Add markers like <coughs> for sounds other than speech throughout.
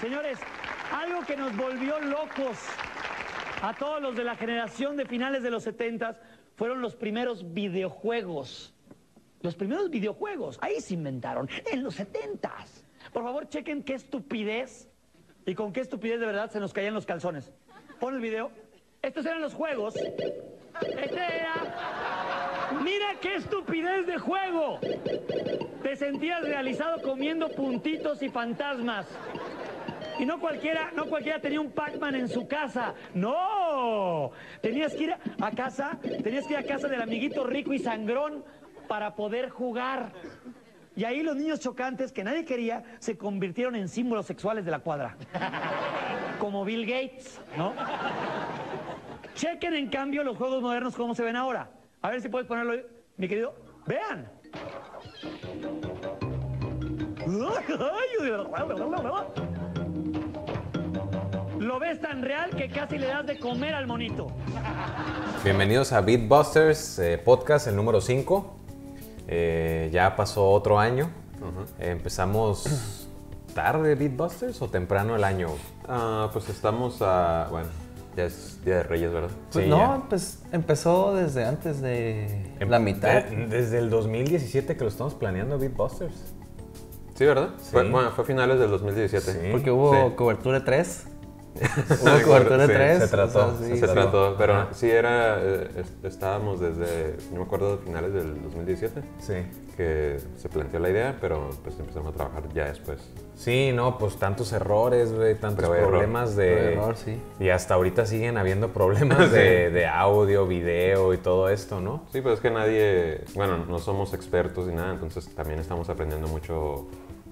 señores, algo que nos volvió locos a todos los de la generación de finales de los 70 fueron los primeros videojuegos. Los primeros videojuegos, ahí se inventaron, en los 70 Por favor, chequen qué estupidez y con qué estupidez de verdad se nos caían los calzones. Pon el video. Estos eran los juegos. Este era. Mira qué estupidez de juego. Te sentías realizado comiendo puntitos y fantasmas. Y no cualquiera, no cualquiera tenía un Pac-Man en su casa. No. Tenías que ir a casa, tenías que ir a casa del amiguito rico y sangrón para poder jugar. Y ahí los niños chocantes que nadie quería se convirtieron en símbolos sexuales de la cuadra. Como Bill Gates, ¿no? Chequen en cambio los juegos modernos cómo se ven ahora. A ver si puedes ponerlo, mi querido. Vean. Lo ves tan real que casi le das de comer al monito. Bienvenidos a Beatbusters eh, Podcast, el número 5. Eh, ya pasó otro año. Eh, empezamos tarde Beatbusters o temprano el año. Ah, pues estamos a. Bueno, ya es Día de Reyes, ¿verdad? Pues Sí, no, ya. pues empezó desde antes de Em- la mitad. de- desde el 2017 que lo estamos planeando Beatbusters. Sí, ¿verdad? Sí. Fue, bueno, fue a finales del 2017. Sí. Porque hubo Sí. cobertura 3. Sí, Hubo cobertura sí, 3. se trató, sí, Se sí. trató, pero Ajá. sí era, eh, es- estábamos desde, no me acuerdo, finales del 2017, Sí. que se planteó la idea, pero pues empezamos a trabajar ya después. Sí, no, pues tantos errores, güey, tantos Prueba y error. problemas de... Error, sí. Y hasta ahorita siguen habiendo problemas <laughs> de, de audio, video y todo esto, ¿no? Sí, pero es que nadie, bueno, no somos expertos ni nada, entonces también estamos aprendiendo mucho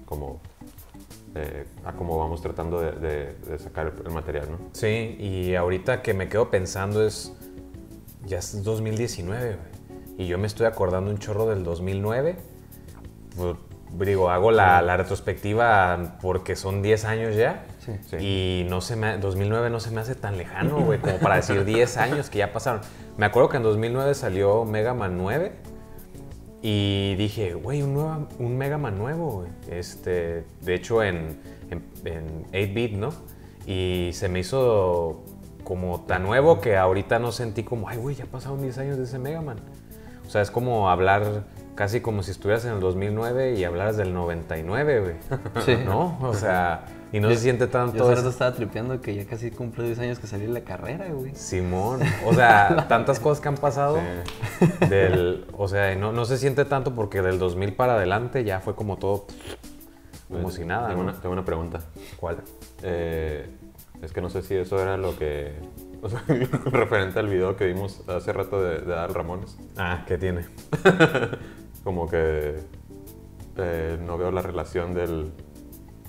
como eh, a cómo vamos tratando de, de- de sacar el, material, ¿no? Sí, y ahorita que me quedo pensando es, ya es 2019, güey. Y yo me estoy acordando un chorro del 2009. Pues, digo, hago la, la retrospectiva porque son 10 años ya. Sí. Sí. Y no se me, 2009 no se me hace tan lejano, güey, como para decir 10 años que ya pasaron. Me acuerdo que en 2009 salió Mega Man 9 y dije, güey, un, Mega Man nuevo. Este, de hecho, en, en, en 8-bit, ¿no? Y se me hizo como tan nuevo que ahorita no sentí como, ay, güey, ya pasaron 10 años de ese Mega Man. O sea, es como hablar casi como si estuvieras en el 2009 y hablaras del 99, güey. Sí. <laughs> ¿No? O sea, y no se siente Yo tanto... hace es- rato estaba tripeando que ya casi cumple 10 años que salí de la carrera, güey. Simón, o sea, <laughs> tantas cosas que han pasado del, o sea, no, no se siente tanto porque del 2000 para adelante ya fue como todo como si nada, Tengo, ¿no? una, tengo una pregunta. ¿Cuál? Eh, es que no sé si eso era lo que. O sea, <laughs> referente al video que vimos hace rato de, de Adal Ramones. Ah, ¿qué tiene? <laughs> Como que. eh, no veo la relación del.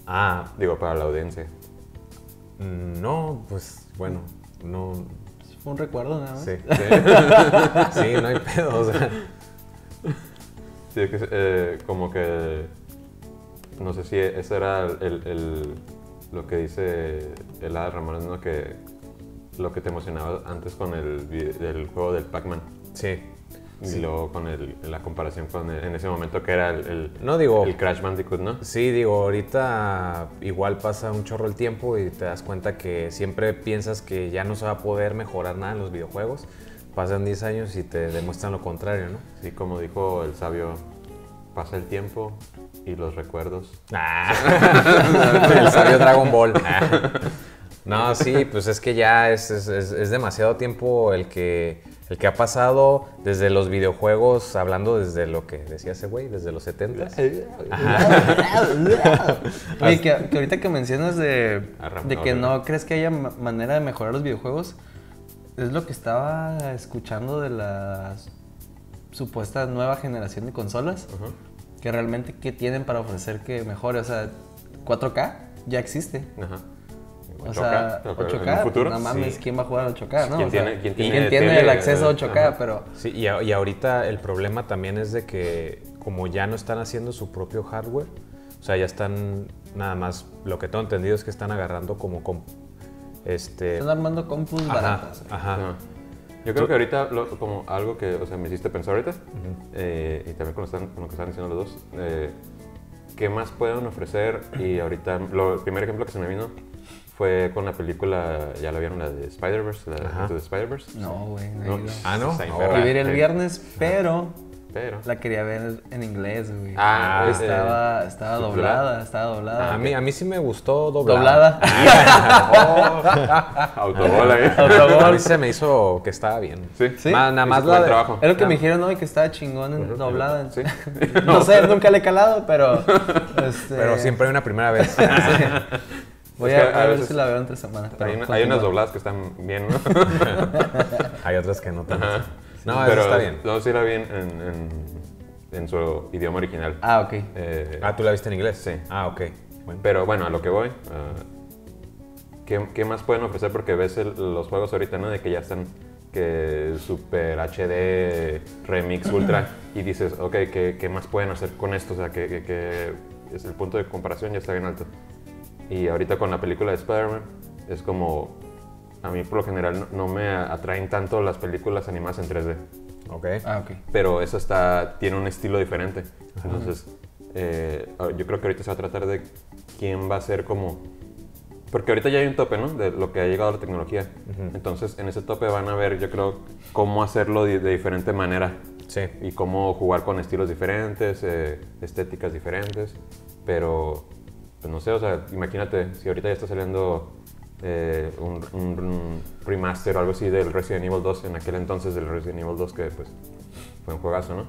Ah, Digo, para la audiencia. mm, no, pues bueno, no, Fue un recuerdo nada más. sí, Sí, <laughs> sí, no hay pedo, o sea, Sí, es que, eh, como que. No sé si ese era el, el- lo que dice el Adal Ramones, ¿no? Que lo que te emocionaba antes con el, del juego del Pac-Man. sí. Y luego con el- la comparación con el- en ese momento que era el, el- No digo, el Crash Bandicoot, ¿no? Sí, digo, ahorita igual pasa un chorro el tiempo y te das cuenta que siempre piensas que ya no se va a poder mejorar nada en los videojuegos. Pasan 10 años y te demuestran lo contrario, ¿no? Sí, como dijo el sabio, pasa el tiempo y los recuerdos. Ah, <laughs> el sabio Dragon Ball. Ah. <laughs> No, sí, pues es que ya es, es- es- es demasiado tiempo el que, el que ha pasado desde los videojuegos, hablando desde lo que decía ese güey, desde los 70 Oye, que, que ahorita que mencionas de, de que no crees que haya ma- manera de mejorar los videojuegos, es lo que estaba escuchando de la supuesta nueva generación de consolas, que realmente qué tienen para ofrecer que mejore, o sea, 4K ya existe. Ajá. O 8K, sea, pero 8K, en un futuro. pues, no mames, sí. ¿quién va a jugar a 8K, no? ¿Quién O sea, tiene- quién ¿quién tiene tiene, tele? el acceso a Eh, 8K? ajá. Pero Sí, y, a- y ahorita el problema también es de que como ya no están haciendo su propio hardware, o sea, ya están nada más, lo que tengo entendido es que están agarrando como, com- este, están armando compus ajá, baratas. ajá. Ajá. Yo creo que ahorita, lo- como algo que, o sea, me hiciste pensar ahorita, eh, y también con lo, están- con lo que están diciendo los dos, eh, ¿qué más pueden ofrecer? Y ahorita, lo, el primer ejemplo que se me vino fue con la película, ya la vieron, la de Spider-Verse, la Ajá. de Spider-Verse. No, güey. no. Ah, ¿no? Oh. Yo vi el Sí. viernes, pero Pero... la quería ver en inglés, güey. Ah, estaba, eh, estaba doblada, estaba doblada. A mí, a mí sí me gustó doblada. Doblada. <laughs> <laughs> Autogol ahí. A mí se me hizo que estaba bien. Sí. Sí. Nada más la buen de- trabajo. Es lo que me dijeron hoy, que estaba chingón en doblada. Sí. <laughs> No sé, nunca le he calado, pero. este, Pero siempre hay una primera vez. Voy Es a, que a a ver veces- si la veo entre semanas. pero Hay, una- hay unas dobladas que están bien, ¿no? <laughs> hay otras que no tanto. No, Pero está bien. No, sí la vi en, en, en- en su idioma original. Ah, ok. Eh, Ah, ¿tú la viste en inglés? Sí. Ah, ok. Bueno. Pero bueno, a lo que voy. ah, ¿qué, qué más pueden ofrecer? Porque ves el- los juegos ahorita, ¿no? De que ya están que Super HD, Remix, <clears throat> Ultra. y dices, ok, ¿qué, qué más pueden hacer con esto? O sea, que, que- que es el punto de comparación ya está bien alto. Y ahorita con la película de Spider-Man es como... A mí por lo general no, no me atraen tanto las películas animadas en 3D. Ok. Ah, ok. Pero esa está, tiene un estilo diferente. Entonces, eh, yo creo que ahorita se va a tratar de quién va a ser como... Porque ahorita ya hay un tope, ¿no? De lo que ha llegado la tecnología. Entonces, en ese tope van a ver, yo creo, cómo hacerlo de, de diferente manera. Sí. Y cómo jugar con estilos diferentes, eh, estéticas diferentes. Pero, pues no sé, o sea, imagínate, si ahorita ya está saliendo eh, un, remaster o algo así del Resident Evil 2, en aquel entonces del Resident Evil 2, que pues fue un juegazo, ¿no?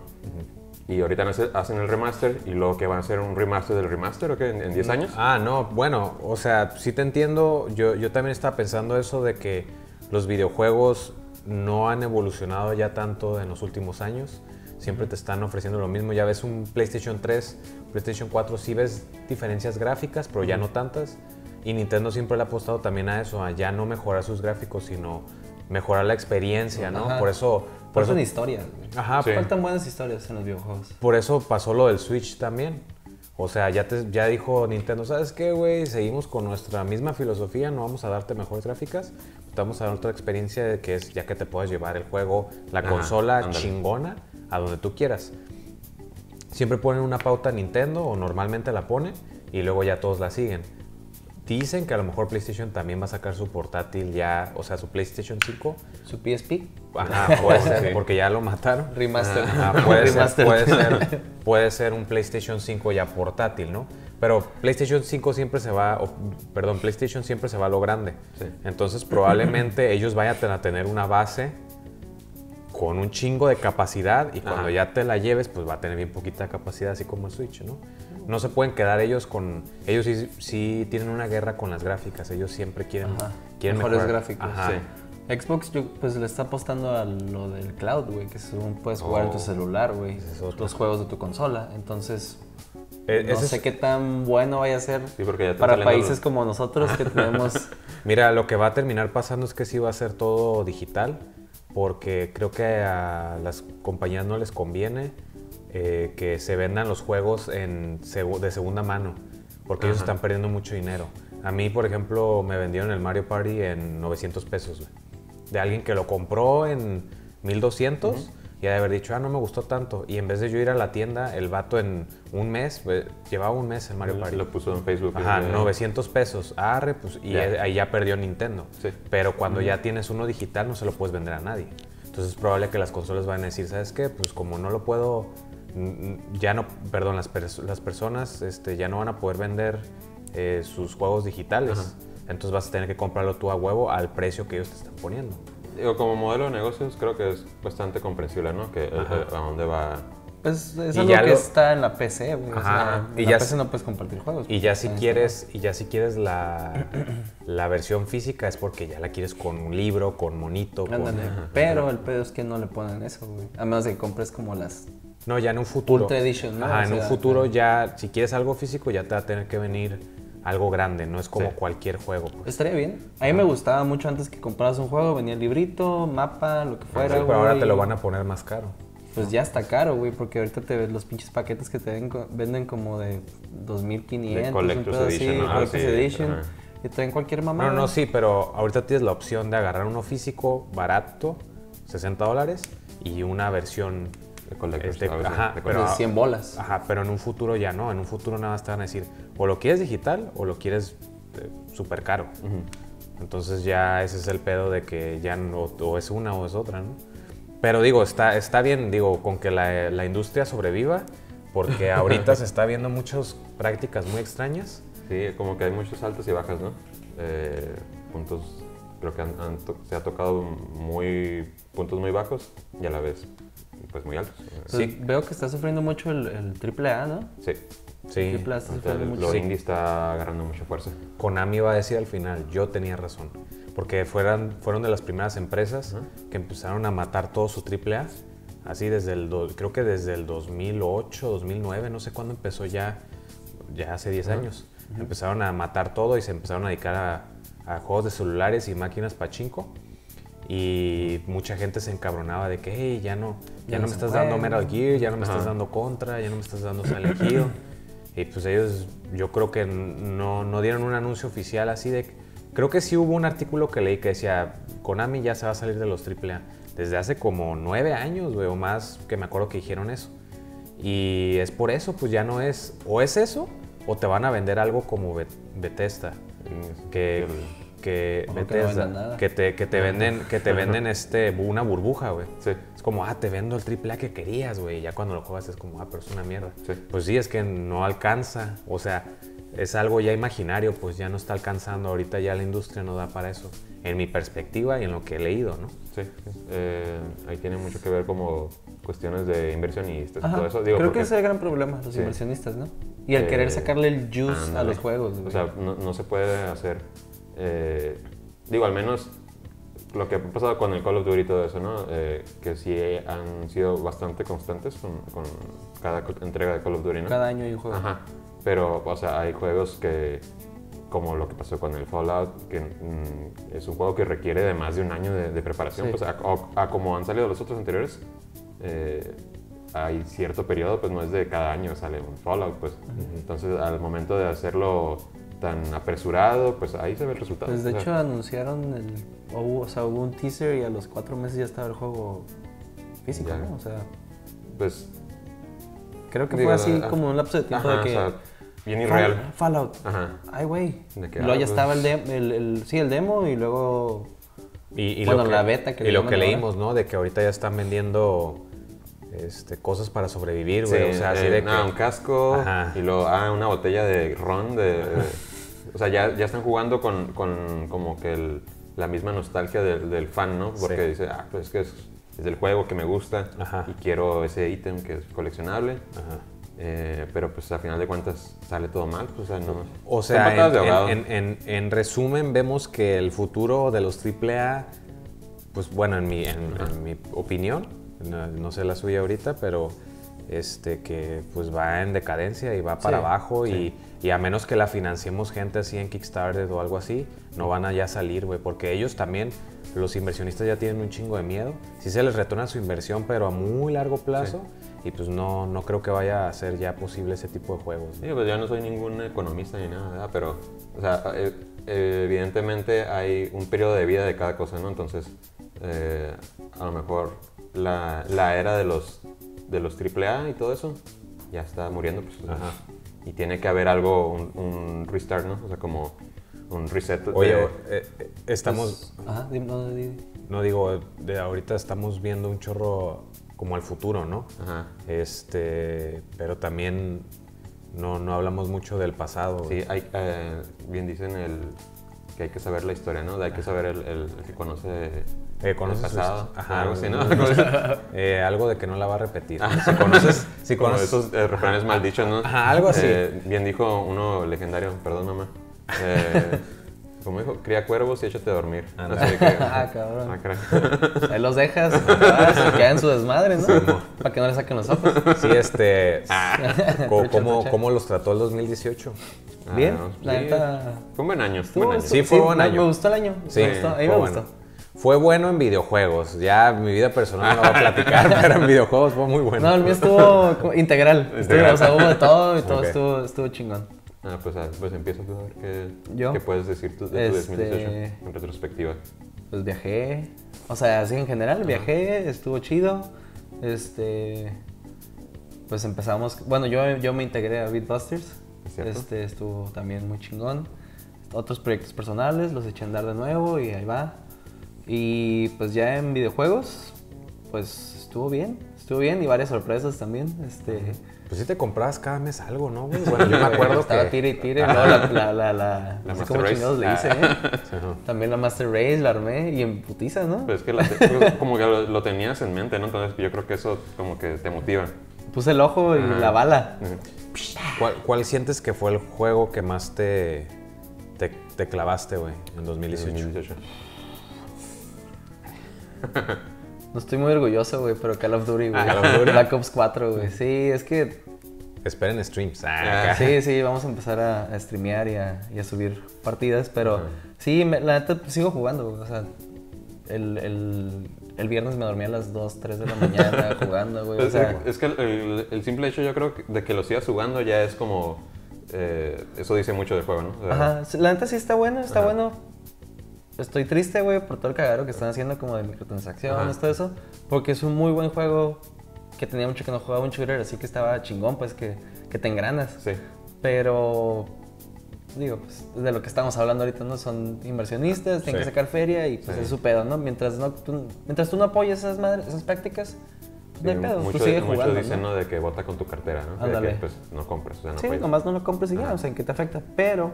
Y ahorita hacen el remaster y luego que van a hacer un remaster del remaster, ¿o qué? ¿En, en 10 años? Ah, no, bueno, o sea, sí te entiendo. Yo, yo también estaba pensando eso de que los videojuegos no han evolucionado ya tanto en los últimos años. Siempre te están ofreciendo lo mismo. Ya ves un PlayStation 3, PlayStation 4, sí ves diferencias gráficas, pero ya no tantas. Y Nintendo siempre le ha apostado también a eso, a ya no mejorar sus gráficos, sino mejorar la experiencia, ¿no? Ajá. Por eso... Por Faltan eso historias, güey. Ajá, Sí. Faltan buenas historias en los videojuegos. por eso pasó lo del Switch también. O sea, ya, te, ya dijo Nintendo, ¿sabes qué, güey? Seguimos con nuestra misma filosofía, no vamos a darte mejores gráficas, te vamos a dar otra experiencia de que es ya que te puedes llevar el juego, la Ajá, consola ándale. chingona a donde tú quieras. Siempre ponen una pauta Nintendo o normalmente la pone y luego ya todos la siguen. Dicen que a lo mejor PlayStation también va a sacar su portátil ya, o sea, su PlayStation 5. Su PSP, Ajá, puede ser, porque ya lo mataron. remaster. Ajá, puede, ser, Remaster. puede, ser, puede ser un PlayStation 5 ya portátil, ¿no? Pero PlayStation 5 siempre se va, o, perdón, PlayStation siempre se va a lo grande. Sí. Entonces probablemente ellos vayan a tener una base con un chingo de capacidad y cuando Ajá. ya te la lleves, pues va a tener bien poquita capacidad, así como el Switch, ¿no? No se pueden quedar ellos con... Ellos sí, sí tienen una guerra con las gráficas, ellos siempre quieren, Ajá. quieren Mejores mejorar. gráficos. Ajá. Sí. Xbox pues le está apostando a lo del cloud, güey, que según puedes jugar en tu Oh. celular, güey, es los juegos de tu consola. Entonces, Eh, no sé es- qué tan bueno vaya a ser Sí, para países los- como nosotros que <laughs> tenemos... Mira, lo que va a terminar pasando es que sí va a ser todo digital, porque creo que a las compañías no les conviene eh, que se vendan los juegos en de segunda mano, porque ellos están perdiendo mucho dinero. A mí, por ejemplo, me vendieron el Mario Party en 900 pesos, güey. De alguien que lo compró en 1200 y de haber dicho, ah, no me gustó tanto. Y en vez de yo ir a la tienda, el vato en un mes, eh, llevaba un mes el Mario Party. Lo puso en Facebook. Ajá, eh, 900 pesos. Arre, pues, y Ya. ahí ya perdió Nintendo. Sí. Pero cuando ya tienes uno digital, no se lo puedes vender a nadie. Entonces es probable que las consolas van a decir, ¿sabes qué? Pues como no lo puedo, mm, ya no, perdón, las, pers- las personas este, ya no van a poder vender eh, sus juegos digitales. Entonces vas a tener que comprarlo tú a huevo al precio que ellos te están poniendo. Digo, como modelo de negocios creo que es bastante comprensible, ¿no? Que eh, eh, a dónde va... Pues es Y algo ya que lo- está en la PC, güey. o Ajá, sea, y en ya la PC s- no puedes compartir juegos. Y ya si quieres, y ya si quieres la, la versión física es porque ya la quieres con un libro, con monito, con... Pero el pedo es que no le ponen eso, güey. A menos de que compres como las... No, ya en un futuro. Ultra Edition, ¿no? Ajá, O en un sea, futuro ya, si quieres algo físico, ya te va a tener que venir algo grande, no es como Sí. cualquier juego. pues. Estaría bien. A mí me gustaba mucho antes que compraras un juego, venía el librito, mapa, lo que fuera. Sí, pero ahora te lo van a poner más caro. Pues ya está caro, güey, porque ahorita te ves los pinches paquetes que te ven venden como de 2500, De un Collector's pedo así, Edition, ¿no? Collector's sí, Edition, ajá. y traen cualquier mamá. No, no, sí, pero ahorita tienes la opción de agarrar uno físico barato, 60 dólares, y una versión De collectors, Este, ajá, de pero- de 100 bolas. Ajá, pero en un futuro ya no. En un futuro nada más te van a decir, o lo quieres digital o lo quieres eh, súper caro. Entonces ya ese es el pedo de que ya no, o es una o es otra, ¿no? Pero digo, está, está bien, digo, con que la, la industria sobreviva, porque ahorita <laughs> se está viendo muchas prácticas muy extrañas. Sí, como que hay muchos altos y bajas, ¿no? Eh, puntos, creo que han- han se ha tocado muy, puntos muy bajos y a la vez, pues muy altos. Entonces, Sí. Veo que está sufriendo mucho el, el AAA, ¿no? Sí, Sí, Triple A está sufriendo el- mucho. lo indie está agarrando mucha fuerza. Konami iba a decir al final, yo tenía razón. Porque fueran, fueron de las primeras empresas que empezaron a matar todos sus AAA. Así desde el, do- creo que desde el 2008, 2009, no sé cuándo empezó ya, ya hace 10 años. Empezaron a matar todo y se empezaron a dedicar a, a juegos de celulares y máquinas pachinko. Y mucha gente se encabronaba de que, hey, ya no, ya, no me estás puede". dando Metal Gear, ya no me estás Ajá. dando Contra, ya no me estás dando Silent Hill. <coughs> Y pues ellos, yo creo que no, no dieron un anuncio oficial así de... Creo que sí hubo un artículo que leí que decía, Konami ya se va a salir de los AAA. Desde hace como nueve años, güey, o más, que me acuerdo que dijeron eso. Y es por eso, pues ya no es... O es eso, o te van a vender algo como Bet- Bethesda. Que... que no Bethesda, nada. que te, que te venden, que te <laughs> venden este, una burbuja, güey. Sí. Es como, ah, te vendo el AAA que querías, güey. Y ya cuando lo juegas es como, ah, pero es una mierda. Sí. Pues sí, es que no alcanza. O sea, es algo ya imaginario, pues ya no está alcanzando. Ahorita ya la industria no da para eso. En mi perspectiva y en lo que he leído, ¿no? Sí. Eh, ahí tiene mucho que ver como cuestiones de inversionistas y todo eso. Digo, Creo porque- que ese es el gran problema, los Sí. inversionistas, ¿no? Y Eh, querer sacarle el juice a ándale. los juegos. güey. O sea, no, no se puede hacer. Eh, digo, al menos lo que ha pasado con el Call of Duty y todo eso, ¿no? Eh, que sí han sido bastante constantes con, con cada entrega de Call of Duty, ¿no? Cada año hay un juego. Ajá. Pero, o sea, hay juegos que, como lo que pasó con el Fallout, que mm, es un juego que requiere de más de un año de, de preparación, Sí. pues a, o- a como han salido los otros anteriores, eh, hay cierto periodo, pues no es de cada año sale un Fallout, pues. Entonces, al momento de hacerlo tan apresurado, pues ahí se ve el resultado. Pues de O sea, hecho anunciaron el. o hubo- o sea, hubo un teaser y a los cuatro meses ya estaba el juego físico, Ya. ¿no? O sea, pues. creo que Digo, fue así ah, como un lapso de tiempo ajá, de que. o sea, bien irreal. Fallout. Ajá. Ay, güey. De luego ah, ya pues- estaba el, el, el- sí, el demo y luego. Y, y Bueno, lo que, la beta que y lo que ahora. leímos, ¿no? De que ahorita ya están vendiendo este, cosas para sobrevivir, Sí, güey. o sea, así eh, de nada, que... un casco Ajá. y luego ah, una botella de ron de, o sea ya, ya están jugando con, con como que el- la misma nostalgia del, del fan no porque Sí. dice ah pues es que es, es del juego que me gusta Ajá. y quiero ese ítem que es coleccionable Ajá. Eh, pero pues a final de cuentas sale todo mal pues, o sea no O sea, de en, en- en- en resumen, vemos que el futuro de los AAA, pues bueno, en mi, mi opinión, no, no sé la suya ahorita, pero este que pues va en decadencia y va para Sí, abajo y, y a menos que la financiemos gente así en Kickstarter o algo así, no van a ya salir, güey, porque ellos también, los inversionistas ya tienen un chingo de miedo. Sí se les retorna su inversión, pero a muy largo plazo. Y pues no, no creo que vaya a ser ya posible ese tipo de juegos. ¿no? Sí, pues yo no soy ningún economista ni nada, ¿verdad? Pero, o sea, eh, evidentemente hay un periodo de vida de cada cosa, ¿no? Entonces, eh, a lo mejor la, la era de los, de los AAA y todo eso ya está muriendo, pues. Ajá. Y tiene que haber algo, un, un restart, ¿no? O sea, como un reset. de- Oye, eh, eh, estamos, Ajá, dime, no, no digo, de ahorita estamos viendo un chorro como el futuro, ¿no? Ajá. Este, pero también no, no hablamos mucho del pasado. Sí, hay, eh, bien dicen el, que hay que saber la historia, ¿no? Hay que saber el, el- el que conoce Eh, ¿conoces el pasado. sus- ajá, algo así, ¿no? <laughs> Eh, algo de que no la va a repetir. ¿no? Si conoces, si Como conoces, esos eh, refranes maldichos, ¿no? Ajá, algo así. Eh, bien dijo uno legendario, perdón mamá. Eh, como dijo, cría cuervos y échate a dormir. Ándale. Así que, <laughs> Ah, cabrón. ah, caray. <laughs> Ahí los dejas, ah, se quedan en su desmadre, ¿no? Para que no le saquen los ojos. sí, este, Ah. ¿cómo, trucha. ¿cómo los trató el 2018? Ah, Bien, no, la sí. neta. Fue un buen año, fue un año. Sí, fue buen me- año. Me gustó el año. Sí, me gustó. A mí me bueno. gustó. Fue bueno en videojuegos. Ya mi vida personal no voy a platicar, <laughs> pero en videojuegos fue muy bueno. No, el mío estuvo integral. <laughs> Estuvo, Integral. o sea, hubo de todo y todo estuvo, estuvo chingón. Ah, pues, ah, pues empieza tú a ver qué, ¿Yo? qué puedes decir tú de tu Este- 2018 en retrospectiva. Pues viajé. O sea, así en general, viajé, estuvo chido. Este, pues empezamos, bueno, yo, yo me integré a Beatbusters. Es. Este, estuvo también muy chingón. Otros proyectos personales, los eché a andar de nuevo y ahí va. Y pues ya en videojuegos, pues estuvo bien, estuvo bien y varias sorpresas también. Este, Pues sí te comprabas cada mes algo, ¿no, güey? Bueno, yo me <laughs> acuerdo estaba que... tire y tire, ¿no? La, la, la, la, La Master Race. le hice, ¿eh? <laughs> También la Master Race la armé y en putiza, ¿no? Pues es que la- como que lo, lo tenías en mente, ¿no? Entonces yo creo que eso como que te motiva. Puse el ojo y Ajá. la bala. ¿Cuál, cuál sientes que fue el juego que más te, te, te clavaste, güey, en 2018? 2018. <laughs> No estoy muy orgulloso, güey, pero Call of Duty, güey. Ah, Call of Duty. Black Ops 4, güey. Sí, es que Esperen streams. Ah, Ah. Sí, sí, vamos a empezar a, a streamear y a, y a subir partidas, pero sí, me- la neta pues, sigo jugando, güey, o sea, el, el- el viernes me dormí a las 2, 3 de la mañana <laughs> jugando, güey, o sea, es que el, el- simple hecho yo creo que de que lo sigas jugando ya es como... eh, eso dice mucho del juego, ¿no? O sea, ajá, sí, la neta sí está bueno, está Ajá. bueno. Estoy triste, güey, por todo el cagadero que están haciendo como de microtransacciones, Ajá. todo eso, porque es un muy buen juego que tenía mucho que no jugaba un shooter, así que estaba chingón, pues, que, que te engranas. Sí. Pero, digo, pues de lo que estamos hablando ahorita, ¿no? Son inversionistas, tienen Sí. que sacar feria y pues Sí. es su pedo, ¿no? Mientras, no tú, mientras tú no apoyes esas, madres, esas prácticas, no hay pedo, mucho, tú sigue mucho jugando, dicen, ¿no? De que vota con tu cartera, ¿no? Ándale. Que, pues no compres, o sea, no Sí, puedes. nomás no lo compres y ya, Ajá. o sea, ¿en qué te afecta? Pero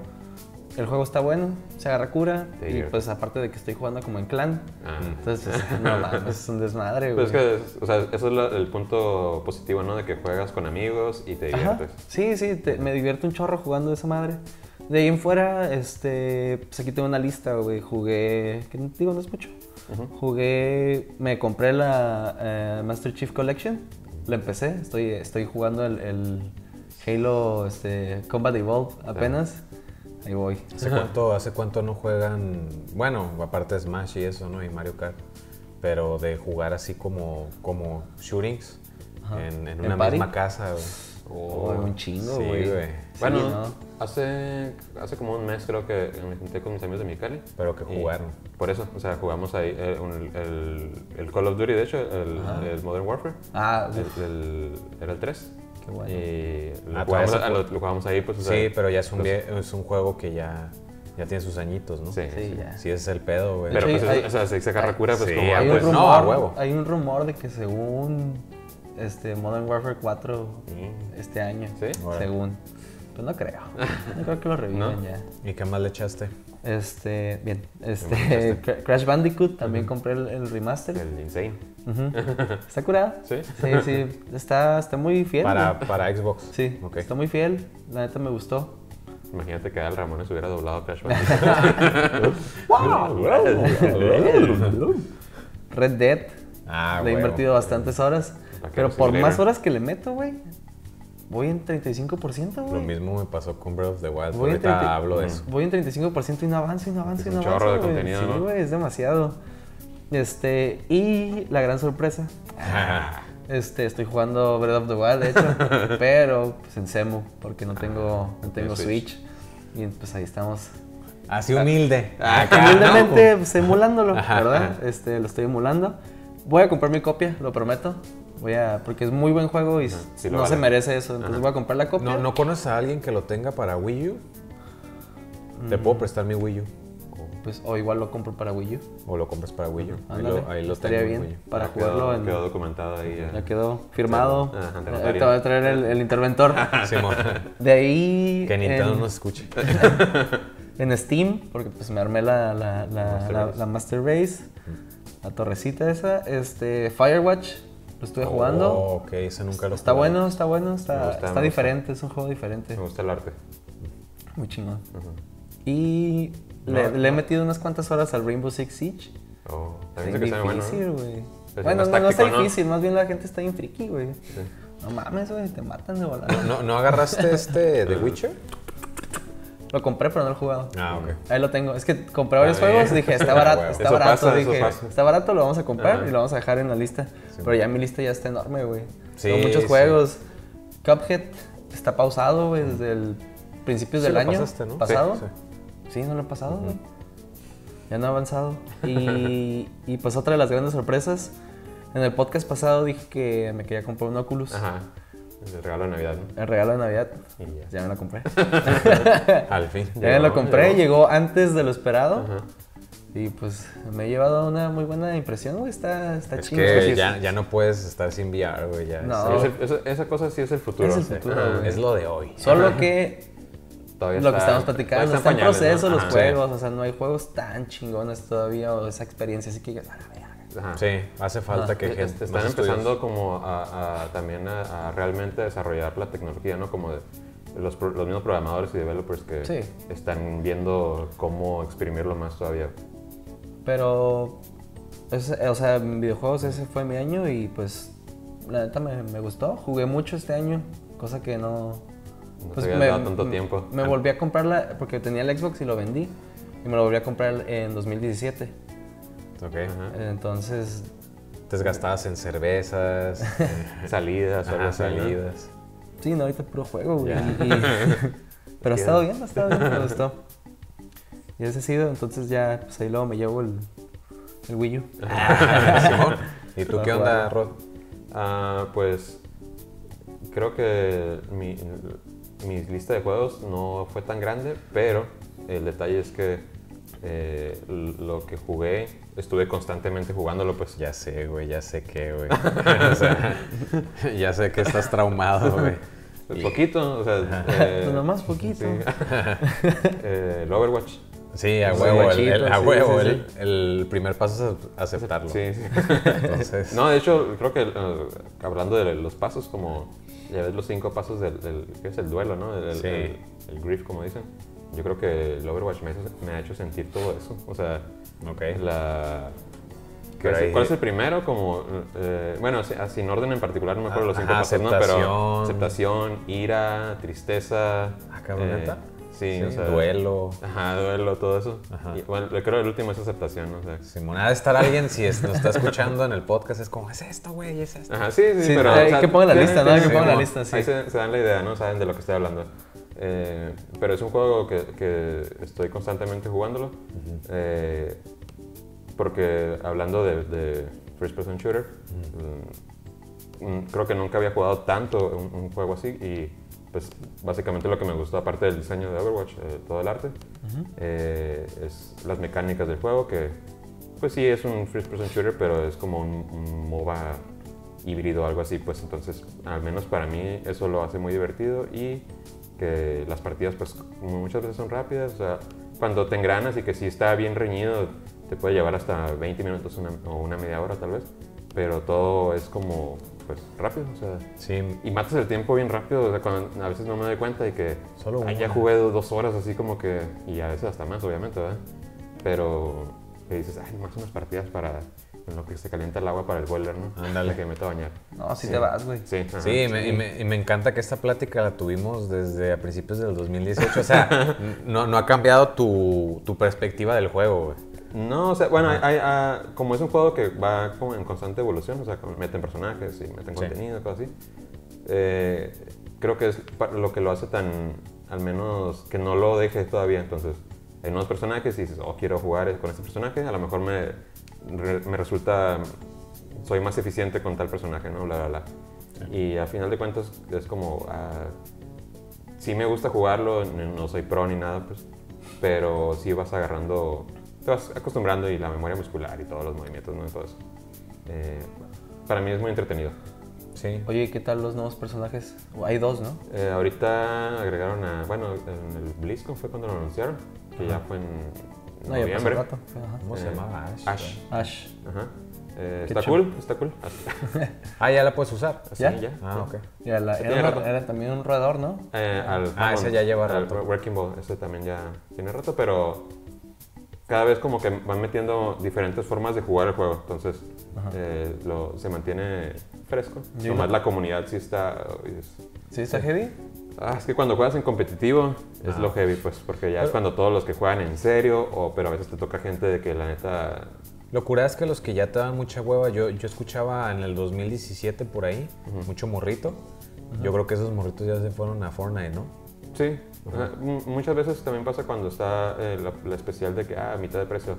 el juego está bueno, se agarra cura y pues aparte de que estoy jugando como en clan, Ah. entonces no mames, es un desmadre, güey. Pues es que, o sea, eso es la- el punto positivo, ¿no? De que juegas con amigos y te Ajá. diviertes. Sí, sí, te- me divierto un chorro jugando esa madre. De ahí en fuera, este, pues aquí tengo una lista, güey. Jugué, que digo, no es mucho. Jugué, me compré la eh, Master Chief Collection. La empecé, estoy, estoy jugando el, el Halo este, Combat Evolved apenas. Ahí voy. ¿Hace cuánto, ¿Hace cuánto no juegan? Bueno, aparte de Smash y eso, ¿no? Y Mario Kart. Pero de jugar así como, como shootings en, en ¿En una party? misma casa. Oh, un chingo, Sí, güey. Sí, Bueno, ¿no? hace, hace como un mes creo que me junté con mis amigos de Mexicali. Pero que jugaron. Por eso, o sea, jugamos ahí eh, un- el, el Call of Duty, de hecho, el, el Modern Warfare. Ah, El- el- era el 3. Qué bueno. Y lo, Ah, jugamos, a- lo, lo jugamos ahí, pues, o sea, Sí, pero ya es un, pues, es un juego que ya, ya tiene sus añitos, ¿no? Sí, Sí, sí. ya. Sí, ese es el pedo, güey. Pero Sí, pues, hay- o sea, si se agarra cura, pues sí, como... hay hay, ah, un pues, no, a rumor, huevo. hay un rumor de que según este, Modern Warfare 4 Mm. este año, ¿Sí? Según. Pues no creo. <laughs> No creo que lo revivan ¿No? ya. ¿Y qué más le echaste? Este, bien. Este, <laughs> Cra- Crash Bandicoot también compré el, el remaster. El Insane. <laughs> ¿Está curada? ¿Sí? Sí, sí. Está, está muy fiel. Para, para Xbox. Sí, Ok. está muy fiel. La neta me gustó. Imagínate que Al Ramones hubiera doblado Crash <laughs> Bandicoot. Red Dead. Ah, le he invertido bastantes horas. Pero por más horas que le meto, güey, voy en 35%, Lo güey. mismo me pasó con Breath of the Wild. Voy Ahorita 30 hablo de eso. Voy en 35% y no avanzo y no avanzo y Es no un avanzo. chorro de güey. contenido, Sí, ¿no? güey, es demasiado. Este, y la gran sorpresa. <laughs> Este, estoy jugando Breath of the Wild, de hecho, <laughs> pero pues en Semu, porque no tengo, no tengo Switch. Switch. Y pues ahí estamos. Así humilde. Ah, Acá, Humildemente, pues, emulándolo, Ajá, ¿verdad? Este, lo estoy emulando. Voy a comprar mi copia, lo prometo. Voy a, porque es muy buen juego y sí no se merece eso. Entonces voy a comprar la copia. ¿No, ¿No conoces a alguien que lo tenga para Wii U? Te Mm. puedo prestar mi Wii U. Pues, o igual lo compro para Wii U. O lo compras para Wii U. Ahí lo, ahí lo estaría tengo bien para Ya quedó- jugarlo en... Quedó documentado ahí. ya. Ya quedó firmado. Ajá, Eh. Ahorita voy a traer el, el interventor. <laughs> Simón. De ahí. que Nintendo en, nos escuche. <laughs> en Steam, porque pues me armé la, la, la, Master la- Race. la Master Race. La torrecita esa. Este. Firewatch. Lo estuve jugando. Oh, ok, ese nunca lo Está bueno, está bueno, está, gusta, está diferente, es un juego diferente. Me gusta el arte. Muy chingón. Y le, No, le he metido unas cuantas horas al Rainbow Six Siege. Oh, Está también está bueno. difícil, ¿no? güey. Bueno, no, no está táctico, ¿no? difícil, más bien la gente está bien friki, güey. Sí. No mames, güey, te matan de volada. ¿No, ¿No agarraste este <laughs> de Witcher? Lo compré, pero no lo he jugado. Ah, ok. Ahí lo tengo. Es que compré varios Ah, juegos y dije, está <laughs> barato, Huevo. está Eso barato. pasa, dije, está barato, lo vamos a comprar Ajá. y lo vamos a dejar en la lista. pero ya mi lista ya está enorme, güey. Sí, Tengo muchos sí. juegos. Cuphead está pausado, güey, desde el principios Sí del lo año pasaste, ¿no? pasado. Sí, Sí, no lo he pasado, güey. Ya no he avanzado. Y, y pues otra de las grandes sorpresas, En el podcast pasado dije que me quería comprar un Oculus. Ajá. El regalo de Navidad, ¿no? El regalo de Navidad. Y ya. Ya me lo compré. <laughs> Al fin. ya me lo compré, llegó. llegó antes de lo esperado. Ajá. Y pues me he llevado una muy buena impresión, güey. Está, está Es chido. que ya, ya no puedes estar sin VR, güey. Ya No. Sí, es el- esa, esa cosa sí es el futuro. Es el futuro, güey. es lo de hoy. Solo que Todavía lo que estamos platicando, está en pañales, ¿no? proceso los Ajá. juegos, o sea, no hay juegos tan chingones todavía o esa experiencia, así que ah. Ajá. Sí, hace falta que Es- gente. es- más están estudios. empezando como a, a- también a, a realmente desarrollar la tecnología, ¿no? Como de los, los mismos programadores y developers que Sí. están viendo cómo exprimirlo más todavía. Pero, es- o sea, videojuegos ese fue mi año y pues la neta me, me gustó. Jugué mucho este año, cosa que no... No pues, dado tanto tiempo. Me volví a comprarla porque tenía el Xbox y lo vendí. Y me lo volví a comprar en 2017. Ok. Ajá. Entonces, Te gastabas en cervezas, en <laughs> Salidas o algo ajá, así, ¿no? salidas. sí, no, ahorita puro juego, güey. Y- y- <laughs> pero ha estado bien, ha estado bien, me <laughs> gustó. Y ese ha sido, entonces ya, pues ahí luego me llevo el, el Wii U. ¿Y tú qué onda. Rod? Ah, pues creo que mi, mi lista de juegos no fue tan grande, pero el detalle es que eh, lo que jugué, estuve constantemente jugándolo, pues Ya sé, güey, ya sé qué, güey. <laughs> O sea, ya sé que estás traumado, güey. Y- poquito, o sea, eh, Pues nomás poquito. sí. <laughs> Eh, el Overwatch. Sí, a huevo, el, a sí, huevo. sí, el, el primer paso es aceptarlo. Sí, sí. Entonces, No, de hecho, creo que eh, hablando de los pasos, como ya ves los cinco pasos del, del- ¿qué es el duelo, ¿no? El, Sí. el- el grief, como dicen. Yo creo que el Overwatch me, me ha hecho sentir todo eso. O sea, ok. la... ¿qué Pero es- ahí- ¿Cuál es el primero? Como, eh, bueno, ah, sin orden en particular, no me acuerdo los cinco Ajá, pasos, ¿no? Pero aceptación. aceptación, ira, tristeza. Ah, eh, ¿neta? Sí, o sea, duelo. Ajá, duelo, todo eso. Ajá. Y, bueno, creo que el último es aceptación, ¿no? O sea, Simón, ha de estar alguien, si es- nos está escuchando en el podcast, es como, es esto, güey, es esto. Ajá, sí, sí, Sí, pero... hay que pongan la lista, ¿no? Hay que pongan la lista, sí. Ahí se, se dan la idea, ¿no? Saben de lo que estoy hablando. Eh, pero es un juego que, que estoy constantemente jugándolo. Eh, porque hablando de, de First Person Shooter, mm, creo que nunca había jugado tanto un, un juego así y pues básicamente lo que me gustó aparte del diseño de Overwatch, eh, todo el arte, es las mecánicas del juego que pues sí es un First Person Shooter pero es como un, un MOBA híbrido algo así pues entonces al menos para mí eso lo hace muy divertido y que las partidas pues muchas veces son rápidas, o sea, cuando te engranas y que si está bien reñido te puede llevar hasta 20 minutos una- o una media hora tal vez, pero todo es como pues rápido, o sea, Sí, y matas el tiempo bien rápido, o sea, cuando a veces no me doy cuenta y que Solo "Ay, ya una". jugué dos horas así como que, y a veces hasta más obviamente, ¿verdad? Pero que dices, ay, más unas partidas para en lo que se calienta el agua para el boiler, ¿no? Ándale. Que me meto a bañar. No, si te vas, güey. Sí, ajá. Sí, me- Y, me, y me encanta que esta plática la tuvimos desde a principios del 2018. O sea, <laughs> no, no ha cambiado tu, tu perspectiva del juego, güey. No, o sea, bueno, hay- hay, ah, como es un juego que va como en constante evolución, o sea, meten personajes y meten Sí. contenido, cosas así, eh, creo que es lo que lo hace tan, al menos, que no lo deje todavía. Entonces, hay nuevos personajes y dices, oh, quiero jugar con este personaje, a lo mejor me, me resulta, soy más eficiente con tal personaje, ¿no? Bla, bla, bla. Y al final de cuentas es como, ah, sí me gusta jugarlo, no soy pro ni nada, pues, pero sí vas agarrando, te vas acostumbrando y la memoria muscular y todos los movimientos, ¿no? Eso. Eh, para mí es muy entretenido. Sí. Oye, ¿y ¿qué tal los nuevos personajes? Hay dos, ¿no? Eh, ahorita agregaron a, bueno, en el BlizzCon fue cuando lo anunciaron, que ya fue en No, ya pasó noviembre. rato. Ajá. ¿Cómo se Eh, llamaba? Ash. Ash. Ash. Ajá. Eh, está chulo. cool, está cool. <laughs> Ah, ya la puedes usar. así ¿Ya? ya. Ah, sí. ok. Ya, la- era, un- rato. era también un roedor, ¿no? Eh, al Ah, ese ya lleva al rato. Wrecking Ball, ese también ya tiene rato, pero cada vez como que van metiendo diferentes formas de jugar el juego, entonces eh, lo, se mantiene fresco. Nomás no- la comunidad sí está... es- ¿Sí está heavy? Ah, es que cuando juegas en competitivo es Ah. lo heavy, pues, porque ya es cuando todos los que juegan en serio, o, pero a veces te toca gente de que la neta... Lo cura es que los que ya te dan mucha hueva, yo, yo escuchaba en el 2017 por ahí, mucho morrito. Yo creo que esos morritos ya se fueron a Fortnite, ¿no? Sí, m- muchas veces también pasa cuando está eh, la, la especial de que, ah, a mitad de precio.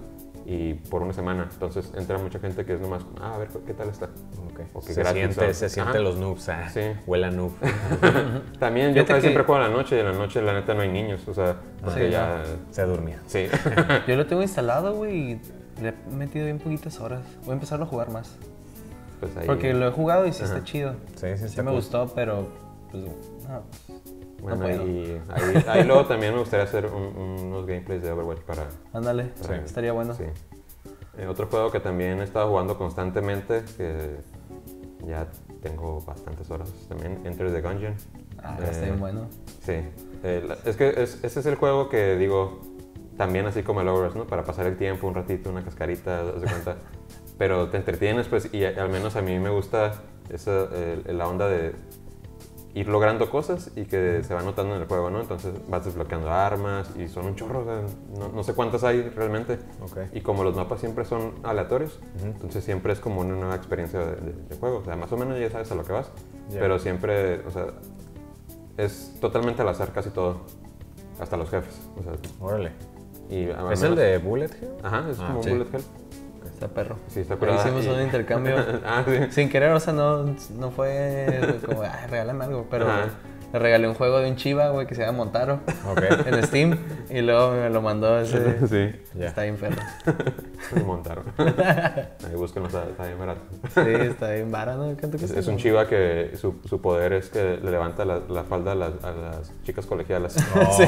Y por una semana. Entonces entra mucha gente que es nomás, ah, a ver qué tal está. Ok. O que Se gratis, siente, se siente Ajá. los noobs. ah, Sí. Huele a noob. <laughs> También yo Fíjate casi que- siempre juego en la noche y en la noche la neta no hay niños, o sea, porque Sí, ya... Se durmía. Sí. <laughs> <laughs> Yo lo tengo instalado, güey, y le he metido bien poquitas horas. Voy a empezarlo a jugar más. pues ahí... Porque lo he jugado y sí está chido. Sí, sí, Sí está me cool. gustó, pero pues no. Bueno, no y ahí, ahí luego también me gustaría hacer un- unos gameplays de Overwatch para... Ándale, Sí. estaría bueno. Sí. Eh, otro juego que también he estado jugando constantemente, que ya tengo bastantes horas también, Enter the Gungeon. Ah, Eh, está bien bueno. Sí. Eh, la- es que es- ese es el juego que digo, también así como el Overwatch, ¿no? Para pasar el tiempo, un ratito, una cascarita, haz de cuenta. <laughs> Pero te entretienes, pues, y a- al menos a mí me gusta esa, eh, la onda de ir logrando cosas y que se va notando en el juego, ¿no? Entonces vas desbloqueando armas y son un chorro, o sea, no, no sé cuántas hay realmente. Ok. Y como los mapas siempre son aleatorios, entonces siempre es como una nueva experiencia de, de- de juego. O sea, más o menos ya sabes a lo que vas, Ya. pero siempre, o sea, es totalmente al azar casi todo, hasta los jefes. O sea, Órale. y ¿Es el menos- de Bullet Hell? Ajá, es Ah, como sí. Bullet Hell. Está perro. Sí, está Ahí hicimos y- un <laughs> intercambio. ah, sí. Sin querer, o sea, no, no fue como, ay, regálame algo, pero Ajá. le regalé un juego de un chiva, güey, que se llama Montaro en Steam y luego me lo mandó ese. Sí, Ya. Está bien perro. <laughs> se montaron. <laughs> Ahí búsquenlo, está, está bien barato. Sí, está bien. ¿Cuánto Es, es un chiva que su, su poder es que le levanta la, la falda a las, a las chicas colegialas. Oh, Sí.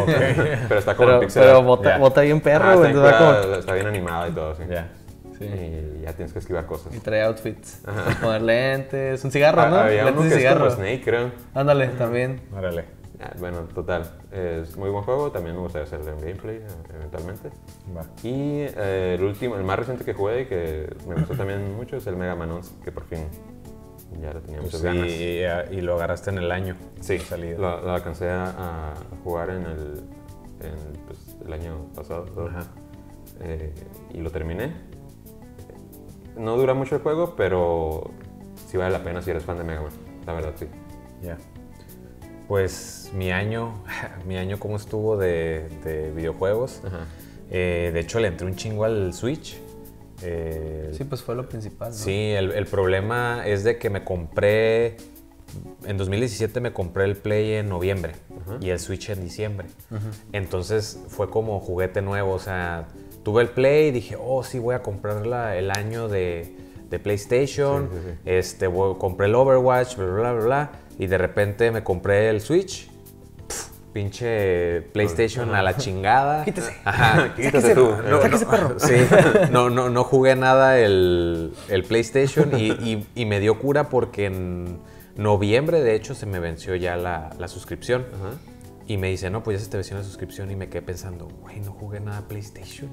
Pero está como Pero, pixelado. pero bota, Ya. bota bien Ah, perro, está, güey. bien como- está bien animada y todo, sí. Ya. Sí. Y ya tienes que esquivar cosas. Y trae outfits. Poner lentes, un cigarro, Ah, ¿no? Había lentes uno y que es como cigarro. Snake, creo. Ándale, también. Órale. Ah, bueno, total. Es muy buen juego. También me gustaría hacerle un gameplay eh, eventualmente. Va. Y eh, el último, el más reciente que jugué y que me gustó también mucho es el Mega Man 11, que por fin ya lo tenía Pues muchas sí, ganas. y, y lo agarraste en el año. Sí, salida. lo, lo alcancé a, a jugar en el, en, pues, el año pasado. Ajá. Eh, y lo terminé. No dura mucho el juego, pero sí vale la pena si eres fan de Mega Man. La verdad, sí. Ya. Pues mi año, <laughs> mi año cómo estuvo de, de videojuegos. Ajá. Eh, de hecho, le entré un chingo al Switch. Eh, Sí, pues fue lo principal, ¿no? Sí, el, el problema es de que me compré, en 2017 me compré el Play en noviembre y el Switch en diciembre. Entonces fue como juguete nuevo, o sea, tuve el Play y dije, oh, sí, voy a comprar la- el año de, de PlayStation, Sí, sí, sí. Este, voy- compré el Overwatch, bla, bla, bla, bla, y de repente me compré el Switch. Pinche PlayStation a la chingada. Quítese. Ajá. <laughs> Quítate tú. No, Eh, no, <laughs> Sí, no, no, no jugué nada el, el PlayStation y, y- y me dio cura porque en noviembre, de hecho, se me venció ya la, la suscripción. Ajá. Y me dice, no, pues ya se te venció la suscripción y me quedé pensando, güey, no jugué nada PlayStation.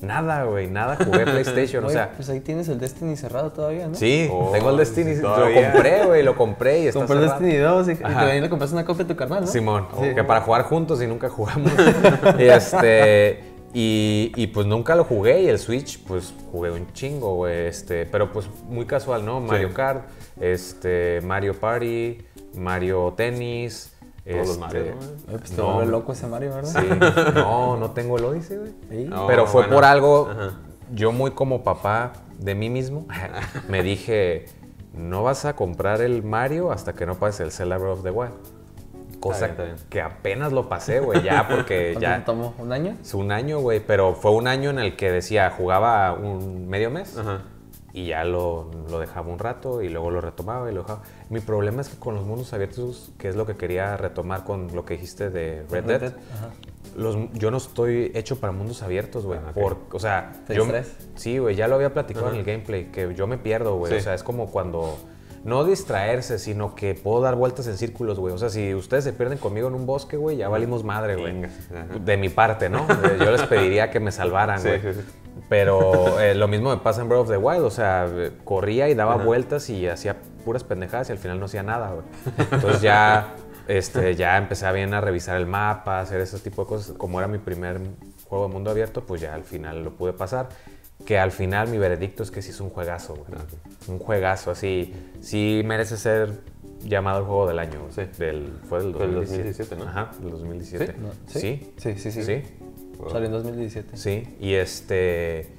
Nada, güey, nada jugué <laughs> PlayStation. o sea, pues ahí tienes el Destiny cerrado todavía, ¿no? sí, Oh, tengo el Destiny, lo compré, güey, lo compré y está Compré el. Destiny 2 y, y también le compraste una copia a tu carnal, ¿no? Simón, Sí. que para jugar juntos y nunca jugamos. <laughs> este, y, y, pues nunca lo jugué y el Switch, pues jugué un chingo, güey. Este, pero pues muy casual, ¿no? Mario Kart, este, Mario Party, Mario Tennis. Todos los este, Mario, ¿no? Pues te No. vuelve loco ese Mario, ¿verdad? Sí, no, no tengo el Odyssey, güey. Sí. No, Pero fue bueno. por algo, Ajá. yo muy como papá de mí mismo, me dije, no vas a comprar el Mario hasta que no pases el Zelda Breath of the Wild. Cosa Está bien, está bien. que apenas lo pasé, güey, ya porque <laughs> ¿Cuánto ya tomó? ¿Un año? es un año, güey, pero fue un año en el que decía, jugaba un medio mes Ajá. Y ya lo, lo dejaba un rato y luego lo retomaba y lo dejaba. Mi problema es que con los mundos abiertos, que es lo que quería retomar con lo que dijiste de Red, Dead, los, yo no estoy hecho para mundos abiertos, güey. Ah, O sea, ¿Te yo, sí, güey, ya lo había platicado en el gameplay, que yo me pierdo, güey. Sí. O sea, es como cuando, no distraerse, sino que puedo dar vueltas en círculos, güey. O sea, si ustedes se pierden conmigo en un bosque, güey, ya valimos madre, güey. De mi parte, ¿no? Eh, Yo les pediría que me salvaran, güey. sí, sí. Pero eh, lo mismo me pasa en Breath of the Wild, o sea, eh, corría y daba vueltas y hacía puras pendejadas y al final no hacía nada, güey. Entonces ya, este, ya empecé a bien a revisar el mapa, hacer ese tipo de cosas. Como era mi primer juego de mundo abierto, pues ya al final lo pude pasar. Que al final mi veredicto es que sí es un juegazo, güey. Un juegazo, así. Sí merece ser llamado el juego del año, güey. Sí. Del, fue del Fue el 2017. 2017, ¿no? Ajá, del 2017. ¿Sí? No, ¿Sí? Sí, sí, sí. Sí. Salió en 2017. Sí, y este.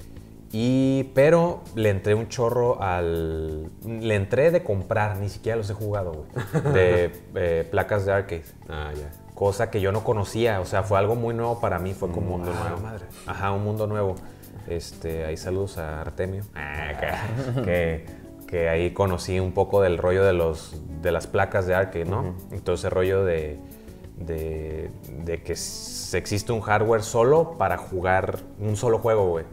Y, pero le entré un chorro al... Le entré de comprar, ni siquiera los he jugado, güey. <laughs> De eh, placas de arcade. Ah, ya. Cosa que yo no conocía, o sea, fue algo muy nuevo para mí. Fue Un como, mundo "Ah, nuevo". madre. Ajá, un mundo nuevo. Este, ahí saludos a Artemio. Ah, que, que, que ahí conocí un poco del rollo de, los, de las placas de arcade, ¿no? Entonces, el rollo de, de, de que existe un hardware solo para jugar un solo juego, güey.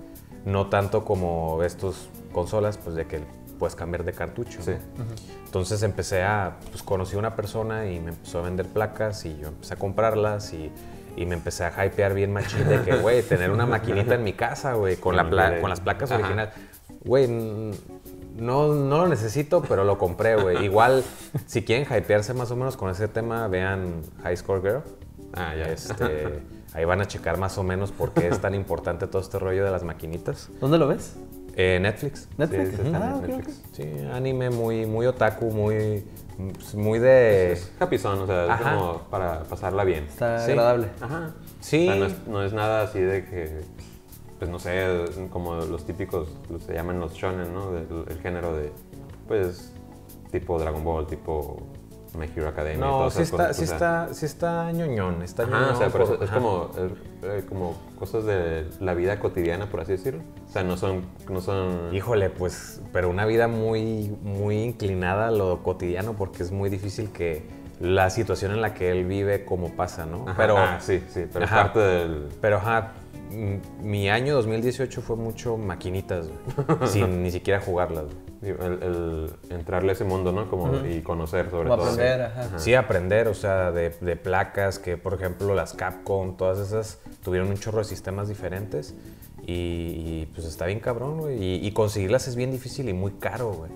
No tanto como estos consolas, pues de que puedes cambiar de cartucho. Sí. ¿no? Entonces empecé a, pues conocí a una persona y me empezó a vender placas y yo empecé a comprarlas y, y me empecé a hypear bien machín de que, güey, tener una maquinita en mi casa, güey, con, la pla- con las placas Ajá. originales. Güey, no, no lo necesito, pero lo compré, güey. Igual, si quieren hypearse más o menos con ese tema, vean High Score Girl. Ah, ya. Este, ahí van a checar más o menos por qué es tan importante todo este rollo de las maquinitas. ¿Dónde lo ves? Eh, Netflix. ¿Netflix? Sí, ah, en ok, ok. Netflix. Sí, anime muy, muy otaku, muy, muy de... Es happy son, o sea, es como para pasarla bien. Está Sí. agradable. Ajá. Sí. O sea, no, es, no es nada así de que, pues no sé, como los típicos, los- se llaman los shonen, ¿no? Del- el género de, pues, tipo Dragon Ball, tipo My Hero Academia. No, sí está, sí está, sí está ñoñón, está Ajá, ñoñón o sea, pero por- es, como, eh, como cosas de la vida cotidiana, por así decirlo. O sea, no son, no son... Híjole, pues, pero una vida muy, muy inclinada a lo cotidiano porque es muy difícil que la situación en la que él vive como pasa, ¿no? Ajá, pero, ah, sí, sí, pero Ajá. parte del... pero ajá, mi año 2018 fue mucho maquinitas, <laughs> sin ni siquiera jugarlas. El, el entrarle a ese mundo, ¿no? Como, Y conocer sobre Como todo. aprender, ajá. Sí, aprender, o sea, de, de placas, que por ejemplo las Capcom, todas esas tuvieron un chorro de sistemas diferentes y, y, pues está bien cabrón, güey. Y, y conseguirlas es bien difícil y muy caro, güey.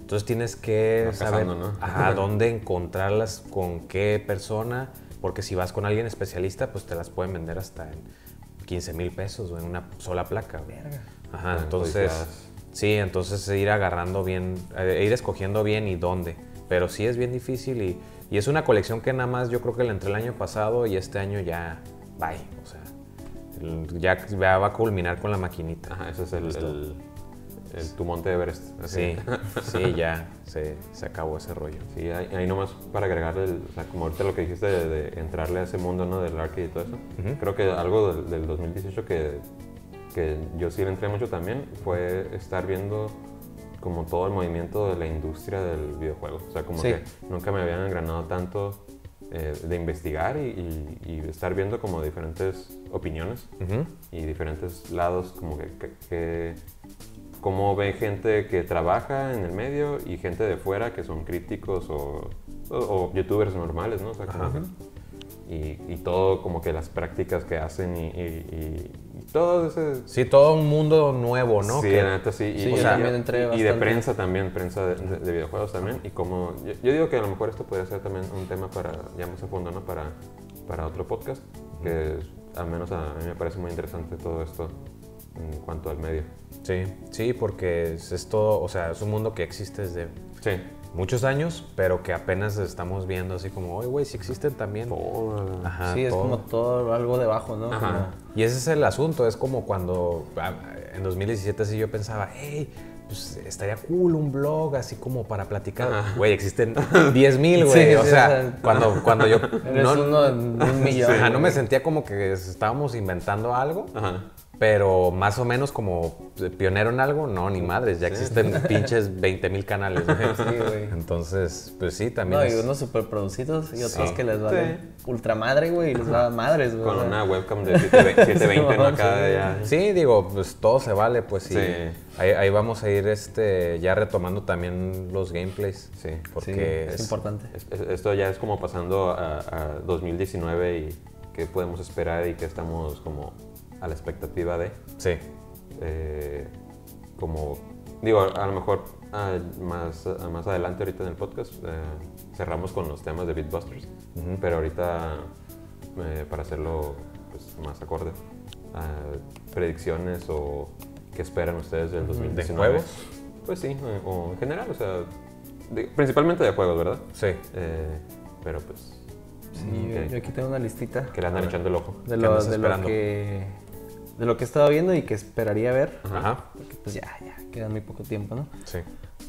Entonces tienes que saber cazando, ¿no? ajá, <laughs> dónde encontrarlas, con qué persona, porque si vas con alguien especialista, pues te las pueden vender hasta en 15 mil pesos, güey, en una sola placa, güey. Ajá, Ah, entonces... Sí, entonces ir agarrando bien, eh, ir escogiendo bien y dónde. Pero sí es bien difícil y, y es una colección que nada más yo creo que la entré el año pasado y este año ya, bye. O sea, el- ya, ya va a culminar con la maquinita. Ajá, ese es el, el, el- tu monte Everest. así. Sí, <laughs> sí, ya se, se acabó ese rollo. Sí, ahí, ahí nomás para agregarle, el- o sea, como ahorita lo que dijiste de, de entrarle a ese mundo, ¿no? Del arcade y todo eso. Creo que algo del, del 2018 que, que yo sí le entré mucho también fue estar viendo como todo el movimiento de la industria del videojuego. O sea, como Sí. que nunca me habían engranado tanto eh, de investigar y, y- y estar viendo como diferentes opiniones Ujú. y diferentes lados, como que, que- que- cómo ve gente que trabaja en el medio y gente de fuera que son críticos o, o- o youtubers normales, ¿no? O sea, como que- y, y todo como que las prácticas que hacen y- y todo ese... Sí, todo un mundo nuevo, ¿no? Sí, Que- la neta sí. Y, Sí, o sea, también entré y- de prensa también, prensa de, de- de videojuegos también. Y como, yo, yo digo que a lo mejor esto podría ser también un tema para, ya más a fondo, ¿no? Para, para otro podcast, que al menos a, mí me parece muy interesante todo esto en cuanto al medio. sí, sí, porque es, es todo, o sea, es un mundo que existe desde Sí. Muchos años, pero que apenas estamos viendo así como, oye, güey, si existen también. Todo. Ajá, sí, es todo. como todo algo debajo, ¿no? Ajá. Como- Y ese es el asunto, es como cuando ah, en 2017 así yo pensaba, hey, pues estaría cool un blog así como para platicar. Ajá. Güey, existen <laughs> 10 mil, güey. Sí, o sí, sea, cuando, cuando yo... <laughs> Eres no, uno un <laughs> millón. Ajá, no me sentía como que estábamos inventando algo, Ajá. Pero más o menos como pionero en algo, no, ni madres, ya existen <laughs> pinches 20 mil canales. güey. Sí, güey. Entonces, pues sí, también No, y unos super producidos y otros Sí. que les valen ultramadre, güey, y les va madres, güey. Con una webcam de 720, 720 <laughs> ¿no? Sí, Acá sí. ya. Sí, digo, pues todo se vale, pues sí. Sí. Ahí, ahí vamos a ir este, ya retomando también los gameplays. Sí. Porque Sí, es, es, importante. Es- es- Esto ya es como pasando a, a 2019 y qué podemos esperar y que estamos como a la expectativa de. Sí, eh, como, digo, a lo mejor ah, más, ah, más adelante ahorita en el podcast eh, cerramos con los temas de Beatbusters, pero ahorita eh, para hacerlo pues, más acorde, ah, predicciones o qué esperan ustedes del 2019. juegos? Pues sí, eh, o en general, o sea, de- principalmente de juegos, ¿verdad? sí. Pero pues, Sí, yo- ok. yo aquí tengo una listita que le andan echando el ojo. de ¿Qué lo, de lo esperando? que de lo que he estado viendo y que esperaría ver. Ajá. Porque pues ya, ya, queda muy poco tiempo, ¿no? Sí.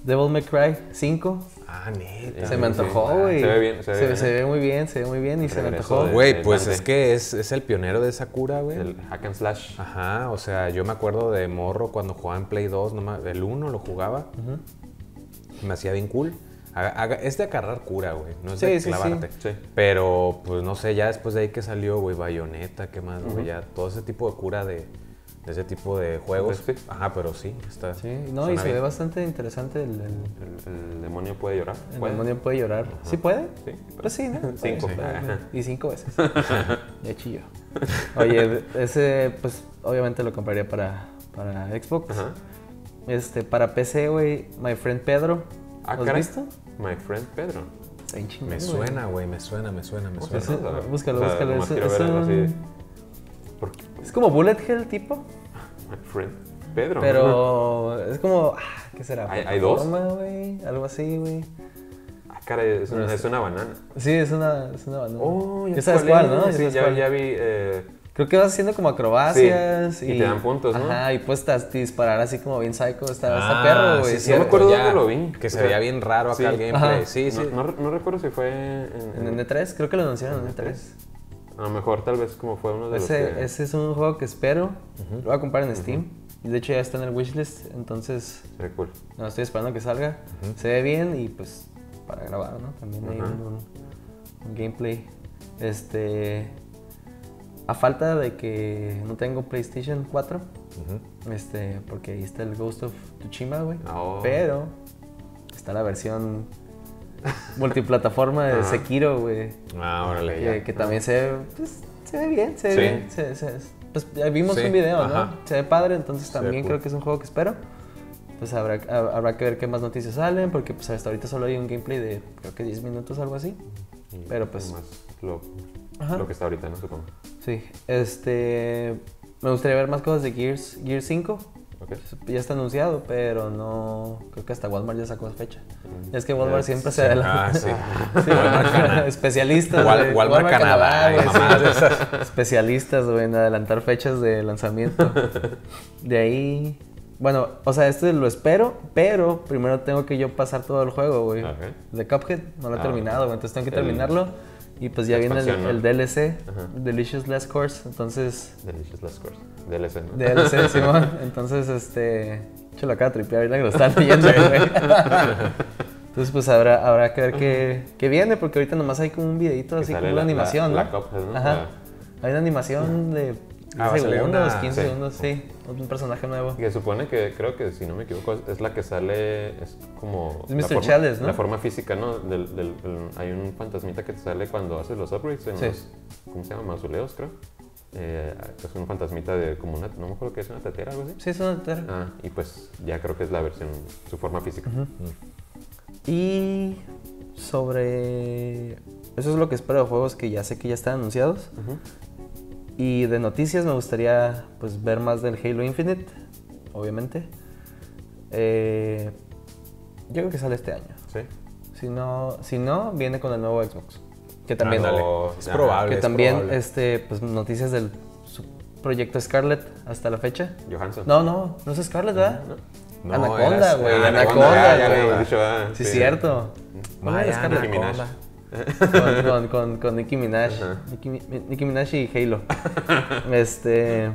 Devil May Cry 5. Ah, neta. se me antojó, güey. se ve bien, se ve bien, se ¿eh? ve muy bien, se ve muy bien y se me antojó. Güey, pues Dante. es que es, es el pionero de esa cura, güey. El hack and slash. Ajá, o sea, yo me acuerdo de Morro cuando jugaba en Play 2, no me- el 1 lo jugaba. Me hacía bien cool. Haga- haga- es de agarrar cura, güey, no es de Sí, sí, sí. clavarte. Sí. Pero, pues no sé, ya después de ahí que salió, güey, Bayonetta, ¿qué más, güey? Ya todo ese tipo de cura de, de ese tipo de juegos. Sí. Ajá, pero sí, está. Sí, no, y se ve bastante interesante el, el, El, el demonio puede llorar. el ¿Puede? demonio puede llorar. ¿Sí puede? Sí. Pues sí, ¿no? <laughs> Cinco. Y cinco veces. <laughs> ya chillo. Oye, ese, pues obviamente lo compraría para, para Xbox. Ajá. Este, para PC, güey, My Friend Pedro. Ah, ¿Lo has caray. visto? My friend Pedro. Está bien chingón, Me suena, güey, me suena, me suena, me suena. Ver. búscalo, O sea, búscalo, es- quiero es ver algo así. un- ¿Por Es como Bullet Hell tipo, My friend Pedro. pero <laughs> es como, ah, ¿qué será? ¿Hay- hay dos? Algo así, güey. Ah, caray, es una, es una banana. Sí, es una, es una banda. Oh, ya sabes cuál, ¿no? Ya Sí, ya vi. eh, Creo que vas haciendo como acrobacias Sí, y te dan puntos, ¿no? Ajá, y puedes disparar así como bien psycho. Está, Ah, perro, güey. sí, sí, no ya, dónde lo vi. Que se veía bien raro acá el gameplay. Ajá. Sí, sí. No, no, no recuerdo si fue en, En N3, creo que lo anunciaron en N3. A lo mejor tal vez como fue uno de Ese, los que... ese es un juego que espero. Lo voy a comprar en Steam. Y de hecho ya está en el wishlist, entonces Se ve cool. no estoy esperando que salga. Se ve bien y pues para grabar, ¿no? También hay un- un gameplay. Este. A falta de que no tengo PlayStation 4, Ujú. este, porque ahí está el Ghost of Tsushima, güey. Oh. Pero está la versión multiplataforma de Ajá. Sekiro, güey. Ah, órale, Que, que también se ve, pues, se ve bien, se ve Sí. bien. se- se- pues vimos Sí, un video, ajá. ¿no? Se ve padre, entonces también creo que es un juego que espero. Pues habrá, ha- habrá que ver qué más noticias salen, porque pues hasta ahorita solo hay un gameplay de creo que 10 minutos, algo así. Y Pero, pues- Más lo, Ajá. lo que está ahorita, ¿no? Supongo. Sí, este... Me gustaría ver más cosas de Gears, Gears 5. Ok. Ya está anunciado, pero no... Creo que hasta Walmart ya sacó fecha. Mm. Es que Walmart siempre se adelanta. Ah, sí. <laughs> Sí, especialistas. Wal- güey. Walmart Canadá sí. Especialistas, güey, en adelantar fechas de lanzamiento. <laughs> De ahí. Bueno, o sea, este lo espero, pero primero tengo que yo pasar todo el juego, güey. Ok. De Cuphead, no lo he Ah, terminado, güey. Entonces tengo que el- terminarlo. Y pues ya viene el. DLC, Ajá. Delicious Last Course. Entonces, Delicious Last Course. DLC, ¿no? DLC, <laughs> Simón. Entonces, este. Yo lo acabo de tripear ahorita que lo están leyendo, güey. Entonces, pues habrá, habrá que ver qué, qué viene, porque ahorita nomás hay como un videito así como una animación, la- ¿no? la ¿no? Ajá. Hay una animación de 10 Ah, segundos, una- 15 sí. segundos, sí. Un personaje nuevo. Que supone que, creo que si no me equivoco, es- es la que sale, es como... Es la Mr. forma- Chalice, ¿no? La forma física, ¿no? Del, del- el- hay un fantasmita que te sale cuando haces los upgrades en Sí. los, ¿cómo se llama? Mausoleos, creo. Eh, es un fantasmita de como una, no me acuerdo qué es, una tetera, algo así. Sí, es una tetera. Ah, y pues ya creo que es la versión, su forma física. Y sobre. Eso es lo que espero de juegos que ya sé que ya están anunciados. Ujú. Y de noticias me gustaría pues ver más del Halo Infinite, obviamente. Eh, yo creo que sale este año. Sí. Si no, si no, viene con el nuevo Xbox. Que también. Oh, Es probable. que es también probable. este, pues, noticias del su proyecto Scarlet hasta la fecha. Johansson. No, no, no es Scarlet, ¿verdad? No, Anaconda, güey. ah, Anaconda, güey. ah, Sí, sí. cierto. ¿Cómo era Vaya. Anaconda. Con, con, con, con Nicki Minaj. Nicki, Nicki Minaj y Halo. este.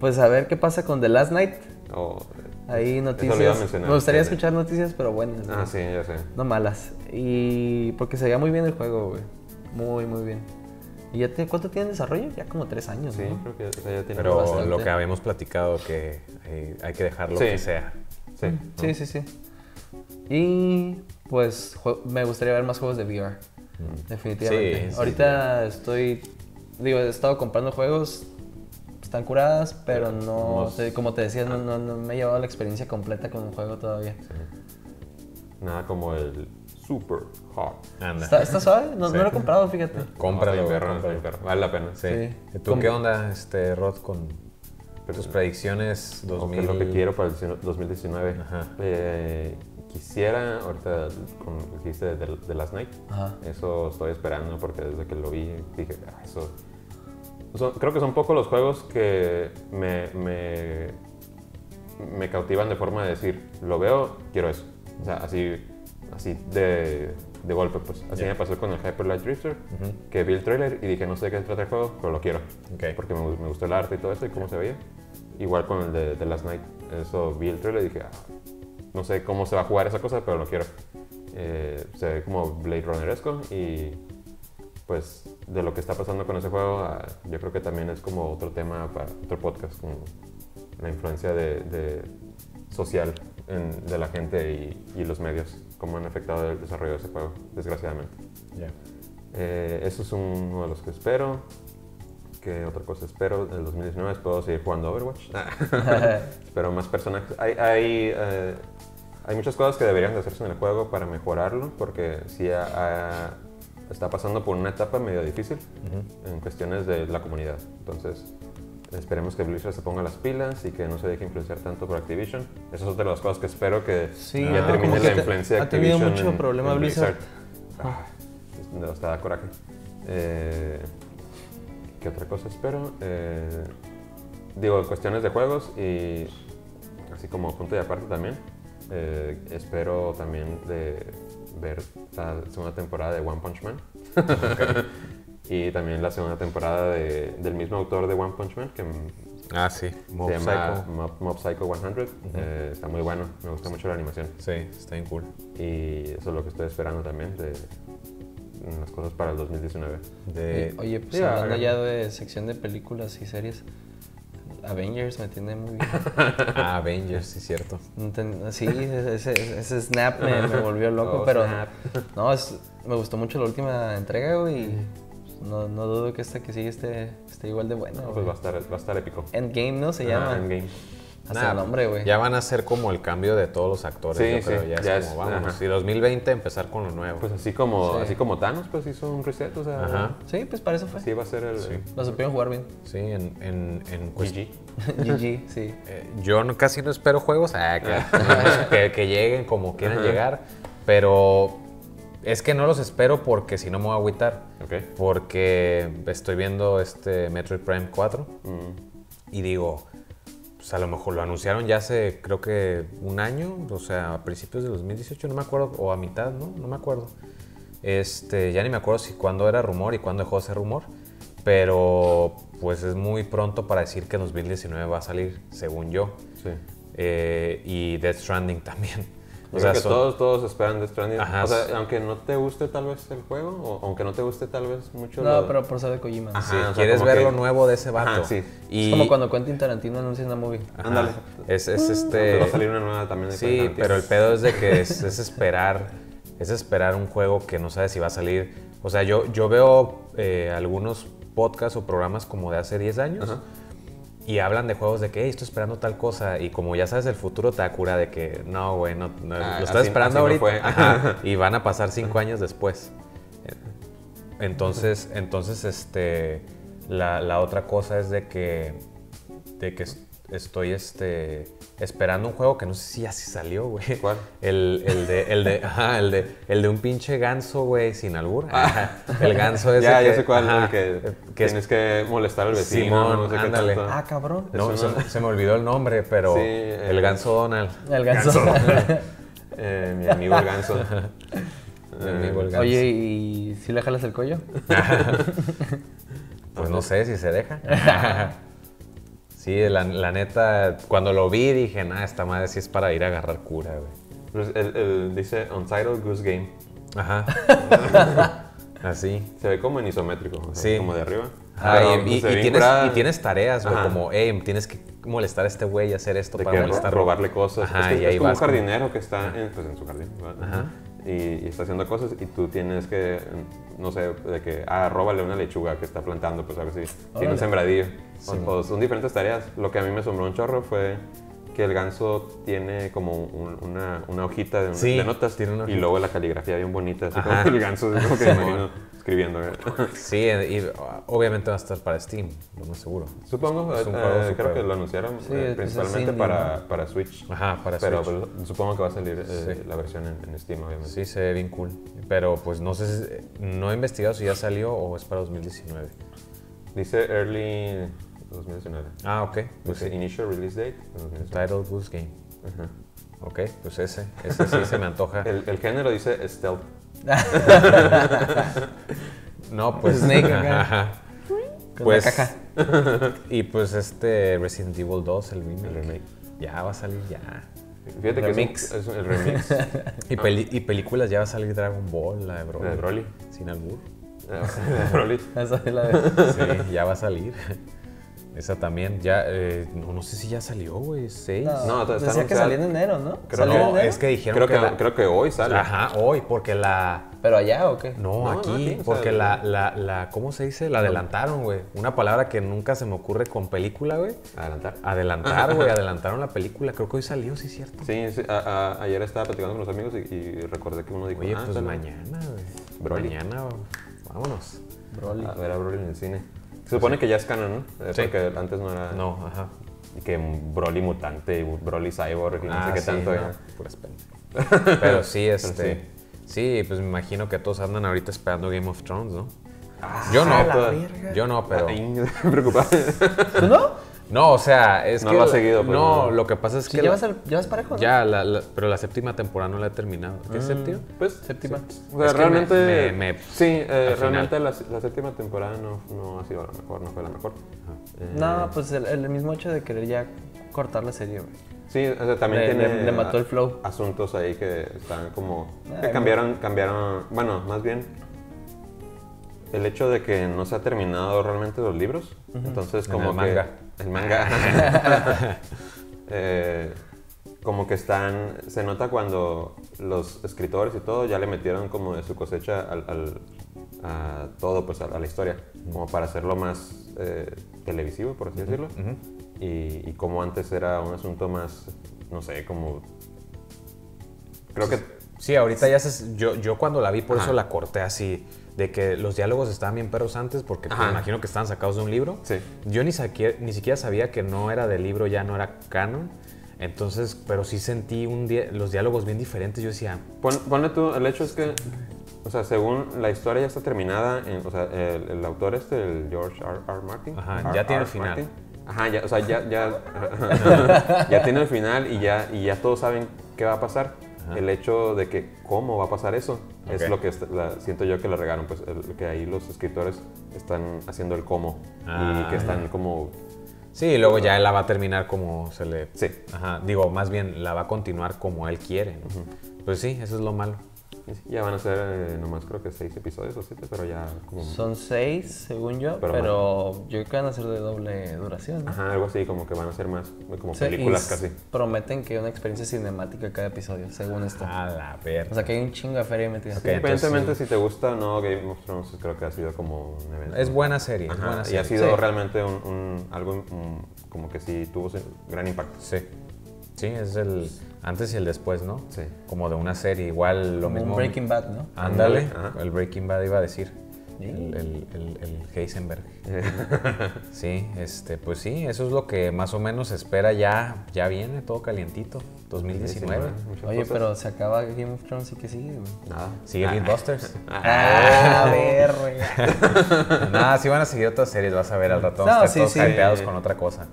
Pues a ver qué pasa con The Last Night. Oh, Ahí noticias. Me gustaría escuchar noticias, pero buenas. Ah, ¿no? sí, ya sé. No malas. Y porque se veía muy bien el juego, güey. Muy, muy bien. ¿Y ya te, cuánto tiene en desarrollo? Ya como tres años, Sí, ¿no? creo que sea, ya tiene Pero bastante. lo que habíamos platicado, que eh, hay que dejarlo Sí. que sea. Sí. Sí, sí, sí. Y pues me gustaría ver más juegos de VR. Definitivamente. Sí, sí, Ahorita estoy. Digo, he estado comprando juegos. Están curadas, pero no. Te- como te decía, no, no- no me he llevado la experiencia completa con un juego todavía. Nada como el Super Hot. Anda. ¿Está, está suave? No, Sí. no lo he comprado, fíjate. Cómpralo, perro, cómpralo. perro. Vale la pena. Sí. Sí. ¿Y ¿Tú qué onda, este, Rod, con tus predicciones O 2000? qué es lo que quiero para el 2019. Ajá. Eh, quisiera, ahorita con lo que dijiste de, de Last Night, Ajá. eso estoy esperando porque desde que lo vi dije, ah, eso. son- creo que son pocos los juegos que me, me, me cautivan de forma de decir, lo veo, quiero eso. O sea, así, así de, de golpe, pues. Así Ya. me pasó con el Hyper Light Drifter, que vi el trailer y dije, no sé de qué trata el juego, pero lo quiero. Ok. Porque me, me gustó el arte y todo eso y cómo se veía. Igual con el de, de Last Night. Eso vi el trailer y dije, ah, no sé cómo se va a jugar esa cosa, pero lo quiero. Eh, se ve como Blade Runneresco y pues de lo que está pasando con ese juego, ah, yo creo que también es como otro tema para otro podcast, como la influencia de, de social en- de la gente y, y los medios, cómo han afectado el desarrollo de ese juego, desgraciadamente. Eh, eso es uno de los que espero. ¿Qué otra cosa espero? En el 2019 espero seguir jugando Overwatch. <laughs> <laughs> espero más personajes. Hay, hay, eh, hay muchas cosas que deberían de hacerse en el juego para mejorarlo, porque sí está pasando por una etapa medio difícil en cuestiones de la comunidad. Entonces, esperemos que Blizzard se ponga las pilas y que no se deje influenciar tanto por Activision. Esa es otra de las cosas que espero que Sí, ya ah, termine la influencia de ha tenido Activision mucho problema Blizzard. Ah, no, hasta da coraje. Eh, ¿Qué otra cosa espero? Eh, digo, cuestiones de juegos y así como punto de aparte también. Eh, espero también de ver la segunda temporada de One Punch Man. <laughs> y también la segunda temporada de- del mismo autor de One Punch Man, que Ah, sí. Mob se llama Psycho. Mob, Mob Psycho 100. Eh, está muy bueno, me gusta mucho la animación. Sí, está bien cool. Y eso es lo que estoy esperando también de las cosas para el 2019. De, Oye, pues sí, hablando ya de sección de películas y series, Avengers me tiene muy bien. <laughs> ah, Avengers, sí, cierto. Sí, ese, ese snap me, me <laughs> volvió loco, Oh, pero snap. no, es- me gustó mucho la última entrega, güey. y No, no dudo que esta que sigue esté, esté igual de buena, No, pues va a estar, va a estar épico. Endgame, ¿no? Se Ah, llama. Endgame. Hasta Nah, el nombre, güey. Ya van a ser como el cambio de todos los actores, Sí, yo creo. sí, ya, ya es como, ajá. Y 2020 empezar con lo nuevo. Pues así como, Sí. así como Thanos, pues hizo un reset, o sea, Ajá. Sí, pues para eso fue. así va a ser el Sí. Lo supieron jugar bien. Sí, en, en, en GG. GG, <laughs> sí. Eh, yo no- casi no espero juegos ah, que, <laughs> que- que lleguen como quieran llegar, pero es que no los espero porque si no me voy a agüitar. Ok. Porque estoy viendo este Metroid Prime 4 Mm, y digo, pues a lo mejor lo anunciaron ya hace creo que un año, o sea, a principios de 2018, no me acuerdo, o a mitad, ¿no? No me acuerdo. Este, ya ni me acuerdo si cuándo era rumor y cuándo dejó de ser rumor, pero pues es muy pronto para decir que en 2019 va a salir, según yo. sí. Eh, y Death Stranding <laughs> también. O sea, que son- todos, todos esperan Death Stranding. Ajá. O sea, aunque no te guste tal vez el juego, o aunque no te guste tal vez mucho No, lo- pero por ser de Kojima. Ajá. o sea, quieres ver que- lo nuevo de ese vato. Ajá, sí. Y, Es como cuando Quentin Tarantino anuncia una movie. Ándale. Es, es este. va a salir una nueva también de Sí, pero el pedo es de que es, es esperar, es esperar un juego que no sabes si va a salir. O sea, yo, yo veo eh, algunos podcasts o programas como de hace 10 años Ajá. Y hablan de juegos de que "Hey, estoy esperando tal cosa y como ya sabes el futuro te da cura de que no, güey, no, no, Ah, lo estás así- esperando así ahorita. Ajá, <laughs> y van a pasar 5 años después. Entonces, entonces este, la, la otra cosa es de que, de que es- estoy este, esperando un juego que no sé si ya sí salió, güey. ¿Cuál? El, el de, el de, ajá, el de, el de un pinche ganso, güey, sin albur. Ah. El ganso es <laughs> Ya, ya sé cuál, el que, que es- tienes que molestar al vecino, Simón, no sé qué ándale. tanto. Ah, cabrón. No, se, se me olvidó el nombre, pero Sí, el eh, ganso Donald. El ganso. <laughs> Eh, mi amigo el ganso. <laughs> Mi amigo el ganso. Oye, ¿y si le jalas el cuello? Pues no sé si se deja. Sí, la, la neta, cuando lo vi dije, nah, esta madre sí es para ir a agarrar cura, güey. Pues el, el- dice Untitled Goose Game. Ajá. <laughs> Así. Se ve como en isométrico, o sea, Sí. como de arriba. Ah, y, y- ve y bien tienes, y tienes tareas, güey, como, hey, tienes que molestar a este güey y hacer esto de para molestar. robarle cosas. Ajá, es, que y ahí es como un vas como- jardinero que está en, pues, en su jardín. ¿verdad? Ajá. Y, y está haciendo cosas y tú tienes que, no sé, de que, ah, róbale una lechuga que está plantando, pues algo así. Tiene Órale. un sembradillo. O- son diferentes tareas. Lo que a mí me asombró un chorro fue que el ganso tiene como un- una, una hojita de, Sí, de notas tiene una y luego la caligrafía bien bonita, así Ajá. como el ganso, es como que <laughs> me imagino escribiendo. ¿eh? Sí, y uh, obviamente va a estar para Steam, lo más seguro. Supongo, Es un eh, juego creo que lo anunciaron Sí, eh, principalmente para, ¿no? para Switch. Ajá, para Pero Switch. pues, supongo que va a salir eh, Sí. la versión en, en Steam, obviamente. Sí, se ve bien cool. Pero pues no sé, si- no he investigado si ya salió o es para 2019. Dice early 2019. Ah, ok. Dice sí. initial release date 2019. Title Goose Game. Ajá. Ok, pues ese. Ese sí se me antoja. <laughs> El, el género dice stealth. <laughs> No, pues. Snake acá. Con Pues. la caja. <laughs> Y pues este Resident Evil 2, el remake. El remake. Ya va a salir ya. Fíjate Remix. que es, un- es el remix <laughs> Y, peli- y películas ya va a salir Dragon Ball, la de Broly. La de Broly. Sin albur. de Broly. Esa es la de- Sí, ya va a salir. Esa también, ya, eh, no, no sé si ya salió, güey, seis. No, está Decía que salía en enero, ¿no? Creo ¿Salió en no, enero? es que dijeron Creo que, que, la- creo que hoy sale. Ajá, hoy, porque la... ¿Pero allá o qué? No, No, no, aquí, porque la, la, la, ¿cómo se dice? La adelantaron, güey. Una palabra que nunca se me ocurre con película, güey. Adelantar. Adelantar, güey, <laughs> adelantaron la película. Creo que hoy salió, sí, cierto. Sí, sí, a- a- ayer estaba platicando con los amigos y, y recordé que uno dijo, Oye, ah, pues sale. mañana, güey. Mañana, vámonos. Broly. A ver a Broly en el cine. Se supone que ya es canon, ¿no? Eh, Sí. Porque antes no era... No, ajá. Y que Broly mutante y Broly cyborg y no sé qué Ah, sí, tanto. no, pendejadas. Pero sí, este. sí. sí. pues me imagino que todos andan ahorita esperando Game of Thrones, ¿no? Ah, yo no, la yo no, pero. Ay, <laughs> me preocupaba. ¿Tú no? No, o sea, es No que. lo has la- seguido, pues, No, no. lo que pasa es Sí, que. llevas, la- al- llevas parejo, ¿no? Ya, la- la- pero la séptima temporada no la he terminado. ¿Qué es séptima? Pues, Séptima. O sea, Es que realmente. me- me- me- sí, eh, al realmente la, la séptima temporada no, no ha sido la mejor, no fue la mejor. Eh, No, pues el, el mismo hecho de querer ya cortar la serie, güey. Sí, o sea, también Le- tiene. le- le mató el flow. Asuntos ahí que están como. Que Ay, cambiaron, cambiaron. Bueno, más bien. El hecho de que no se ha terminado realmente los libros. Entonces, En como el que. El manga. <laughs> Eh, como que están. Se nota cuando los escritores y todo ya le metieron como de su cosecha al, al- a todo, pues a, a la historia. Como para hacerlo más eh, televisivo, por así decirlo. y, y como antes era un asunto más. No sé, como. Creo que. Sí, ahorita ya se. Yo, yo cuando la vi, por Ajá. eso la corté así. De que los diálogos estaban bien perros antes, porque Ajá. me imagino que estaban sacados de un libro. Sí. Yo ni, saqué- ni siquiera sabía que no era del libro, ya no era canon. Entonces, pero sí sentí un dia- los diálogos bien diferentes. Yo decía, Pon- ponle tú, el hecho es que, o sea, según la historia ya está terminada, en- o sea, el, el autor este, el George R. R. Martin. Ajá, R. ya tiene el final. Martin. Ajá, ya, o sea, ya, ya, <laughs> <laughs> ya tiene el final y ya, y ya todos saben qué va a pasar. El hecho de que cómo va a pasar eso Ok. es lo que est- la- siento yo que le regaron, pues, el- que ahí los escritores están haciendo el cómo Ah. y que están como, sí, y luego ya él la va a terminar como se le. sí, Ajá, digo, más bien la va a continuar como él quiere. ¿no? Pues sí, eso es lo malo. Ya van a ser eh, nomás creo que seis episodios o siete, pero ya como... Son seis, según yo, Pero pero, yo creo que van a ser de doble duración. ¿no? Ajá, algo así, como que van a ser más, como Sí, películas y casi. Prometen que una experiencia cinemática cada episodio, según esto. A la verga. O sea que hay un chingo de feria metida. Ok. Independientemente entonces si te gusta o no Game of Thrones, creo que ha sido como un evento. Es buena serie, es Ajá, buena y serie. ha sido Sí. realmente un, un- algo un- como que sí tuvo gran impacto. Sí. Sí, es el antes y el después, ¿no? Sí. Como de una serie, igual lo Como mismo. un Breaking Bad, ¿no? Ándale, el Breaking Bad iba a decir. Sí. El, el, el, el Heisenberg. <laughs> Sí, este, pues sí, eso es lo que más o menos se espera ya, ya viene todo calientito, 2019. Muchas Oye, cosas. pero se acaba Game of Thrones y que sigue, güey. Nada. Sigue Beatbusters. <laughs> Ah, a ver, güey. <laughs> Nada, sí van a seguir otras series, vas a ver al rato. No, Vamos a estar sí, todos sí. con otra cosa.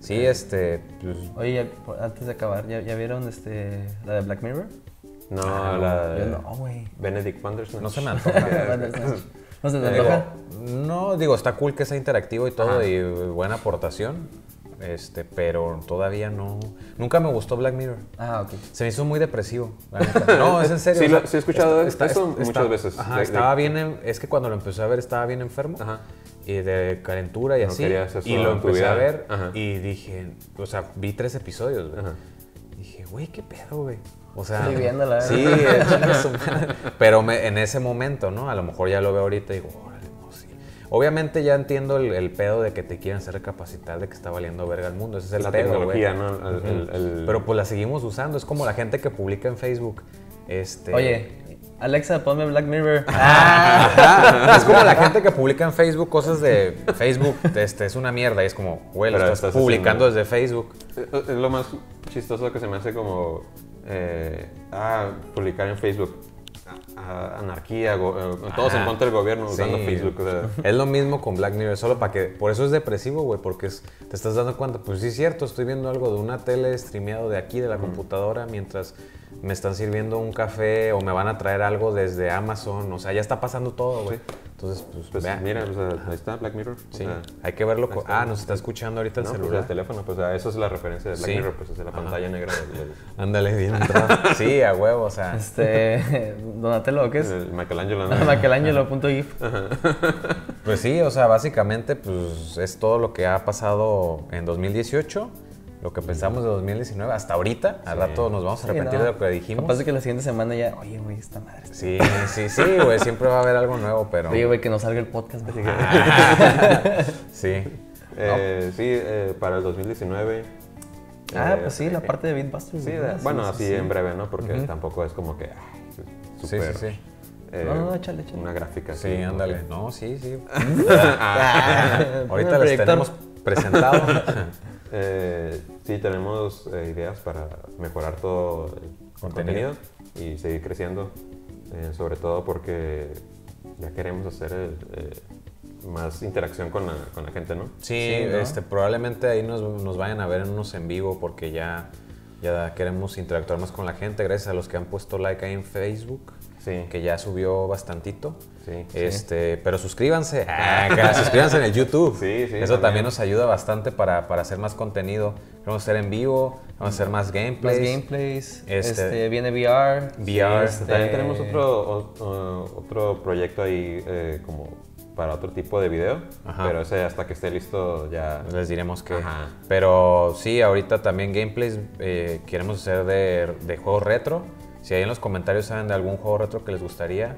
Sí, este, pues, Oye, ya, antes de acabar, ¿ya, ya vieron este, la de Black Mirror? No, Ah, la de no, güey. Benedict Bandersnatch. <laughs> no se me antoja. ¿No se Digo, antoja? no, digo, está cool que sea interactivo y todo Ajá. y buena aportación, este, pero todavía no. Nunca me gustó Black Mirror. Ah, ok. Se me hizo muy depresivo. la neta. No, es en serio. <laughs> Sí, o sea, lo- sí he escuchado eso muchas veces. Ajá, De- de- estaba bien, en- es que cuando lo empecé a ver estaba bien enfermo. Ajá. Y de calentura y No así. Y lo empecé a ver Ajá. y dije, o sea, vi tres episodios, güey. Dije, güey, qué pedo, güey. O sea, Estoy viéndola, sí, eh, madre. pero me- en ese momento, ¿no? A lo mejor ya lo veo ahorita y digo, órale, no, sí. Obviamente ya entiendo el, el pedo de que te quieren hacer recapacitar de que está valiendo verga el mundo. Ese es el La pedo, güey. tecnología, ¿no? El- el- el- Pero pues la seguimos usando. Es como la gente que publica en Facebook. Este, Oye, Alexa, ponme Black Mirror. Ajá. <laughs> es como la gente que publica en Facebook cosas de Facebook, este, es una mierda. Y es como, güey, lo estás, estás publicando haciendo- desde Facebook. Es lo más chistoso que se me hace como. eh, ah, publicar en Facebook. a- anarquía, go- eh, todos en contra del gobierno usando Sí. Facebook. o sea, Es lo mismo con Black Mirror, solo para que. Por eso es depresivo, güey, porque es- te estás dando cuenta. Pues sí, es cierto, estoy viendo algo de una tele streameado de aquí, de la computadora, mientras me están sirviendo un café o me van a traer algo desde Amazon. O sea, ya está pasando todo, güey. Entonces, pues, pues vea. mira, o sea, ahí está Black Mirror. o Sí, sea, hay que verlo. Ah, nos está escuchando ahorita el no, pues celular. el teléfono, pues ah, eso es la referencia de Black Sí. Mirror, pues es la pantalla negra Ándale, bien <laughs> entrado. Sí, a huevo, o sea. Este, <laughs> Donatello, ¿qué es? del Michelangelo. ¿no? <laughs> Michelangelo.gif. Pues sí, o sea, básicamente, pues es todo lo que ha pasado en 2018, lo que pensamos de 2019 hasta ahorita. Al rato nos vamos a Sí, repetir no. de lo que dijimos. Capaz de que la siguiente semana ya, oye, güey, esta madre. Sí, sí, sí, güey, siempre va a haber algo nuevo, pero. Oye, güey, que nos salga el podcast. <laughs> Sí. Eh, sí, eh, para el 2019. Ah, eh, pues sí, la parte de Beatbusters. Sí, de- bueno, sí, así sí. en breve, ¿no? Porque tampoco es como que. ay, Sí, sí, sí. eh, No, no, échale, échale. Una gráfica. Sí, así, ándale. No, sí, sí. <laughs> Ah, Ahorita les tenemos presentado. <laughs> eh, sí, tenemos eh, ideas para mejorar todo el Contenido. contenido, y seguir creciendo. eh, sobre todo porque ya queremos hacer el, eh, más interacción con la, con la gente, ¿no? Sí, Sí, ¿no? este, probablemente ahí nos, nos vayan a ver en unos en vivo porque ya, ya queremos interactuar más con la gente. Gracias a los que han puesto like ahí en Facebook. Sí. que ya subió bastantito. Sí. Este, pero suscríbanse. <laughs> Ah, suscríbanse en el YouTube. Sí, sí, Eso también. también. nos ayuda bastante para, para hacer más contenido. Vamos a hacer en vivo, vamos a hacer más Más gameplays. gameplays. Este- Este, viene VR. VR. este, También tenemos otro, o- otro proyecto ahí eh, como para otro tipo de video, Ajá. pero ese hasta que esté listo ya... Les diremos que. Ajá. Pero sí, ahorita también gameplays eh, queremos hacer de, de juegos retro. Si ahí en los comentarios saben de algún juego retro que les gustaría,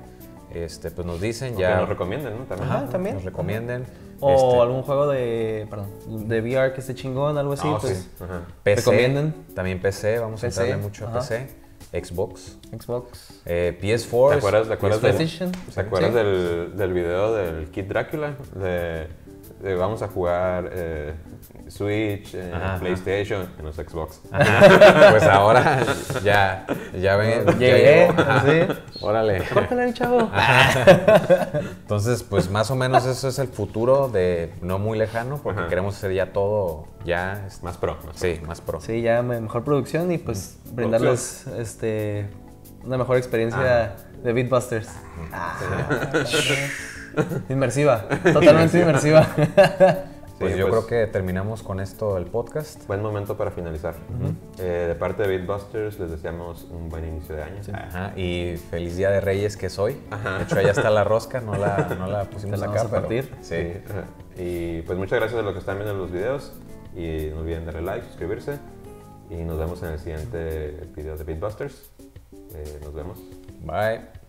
este, pues nos dicen. o que Ya nos recomienden, ¿no? También. Ajá, también. Nos recomienden. O Este, algún juego de, perdón, de VR que esté chingón, algo así, Ah, pues. sí. Ajá. PC, recomienden. También PC, vamos a entrarle mucho a. PC. Xbox. Xbox. eh, PS4. ¿Te acuerdas, te acuerdas, del. ¿te acuerdas Sí. del, del video del Kid Drácula? De, de vamos a jugar eh, Switch, eh, Ajá, ajá. PlayStation en los Xbox. Ajá. <laughs> pues ahora ya, ya ven. ya Llegué, llegó. Ajá. sí. <laughs> Órale. Córtale chavo. <laughs> Entonces, pues más o menos eso es el futuro de no muy lejano, porque Ajá. queremos hacer ya todo, ya, es- Más pro. más sí, más pro. Sí, ya me- mejor producción y pues brindarles este una mejor experiencia de Beatbusters. Ah. <laughs> Inmersiva, totalmente inmersiva. <laughs> Pues Sí, yo pues- creo que terminamos con esto el podcast. Buen momento para finalizar. Eh, de parte de Beatbusters les deseamos un buen inicio de año. Ajá, y feliz día de Reyes que soy. De hecho, allá está la rosca, no la, <laughs> no la pusimos acá. pero- partir. Sí. Ajá. Y pues muchas gracias a los que están viendo los videos y no olviden darle like, suscribirse y nos vemos en el siguiente video de Beatbusters. Eh, nos vemos. Bye.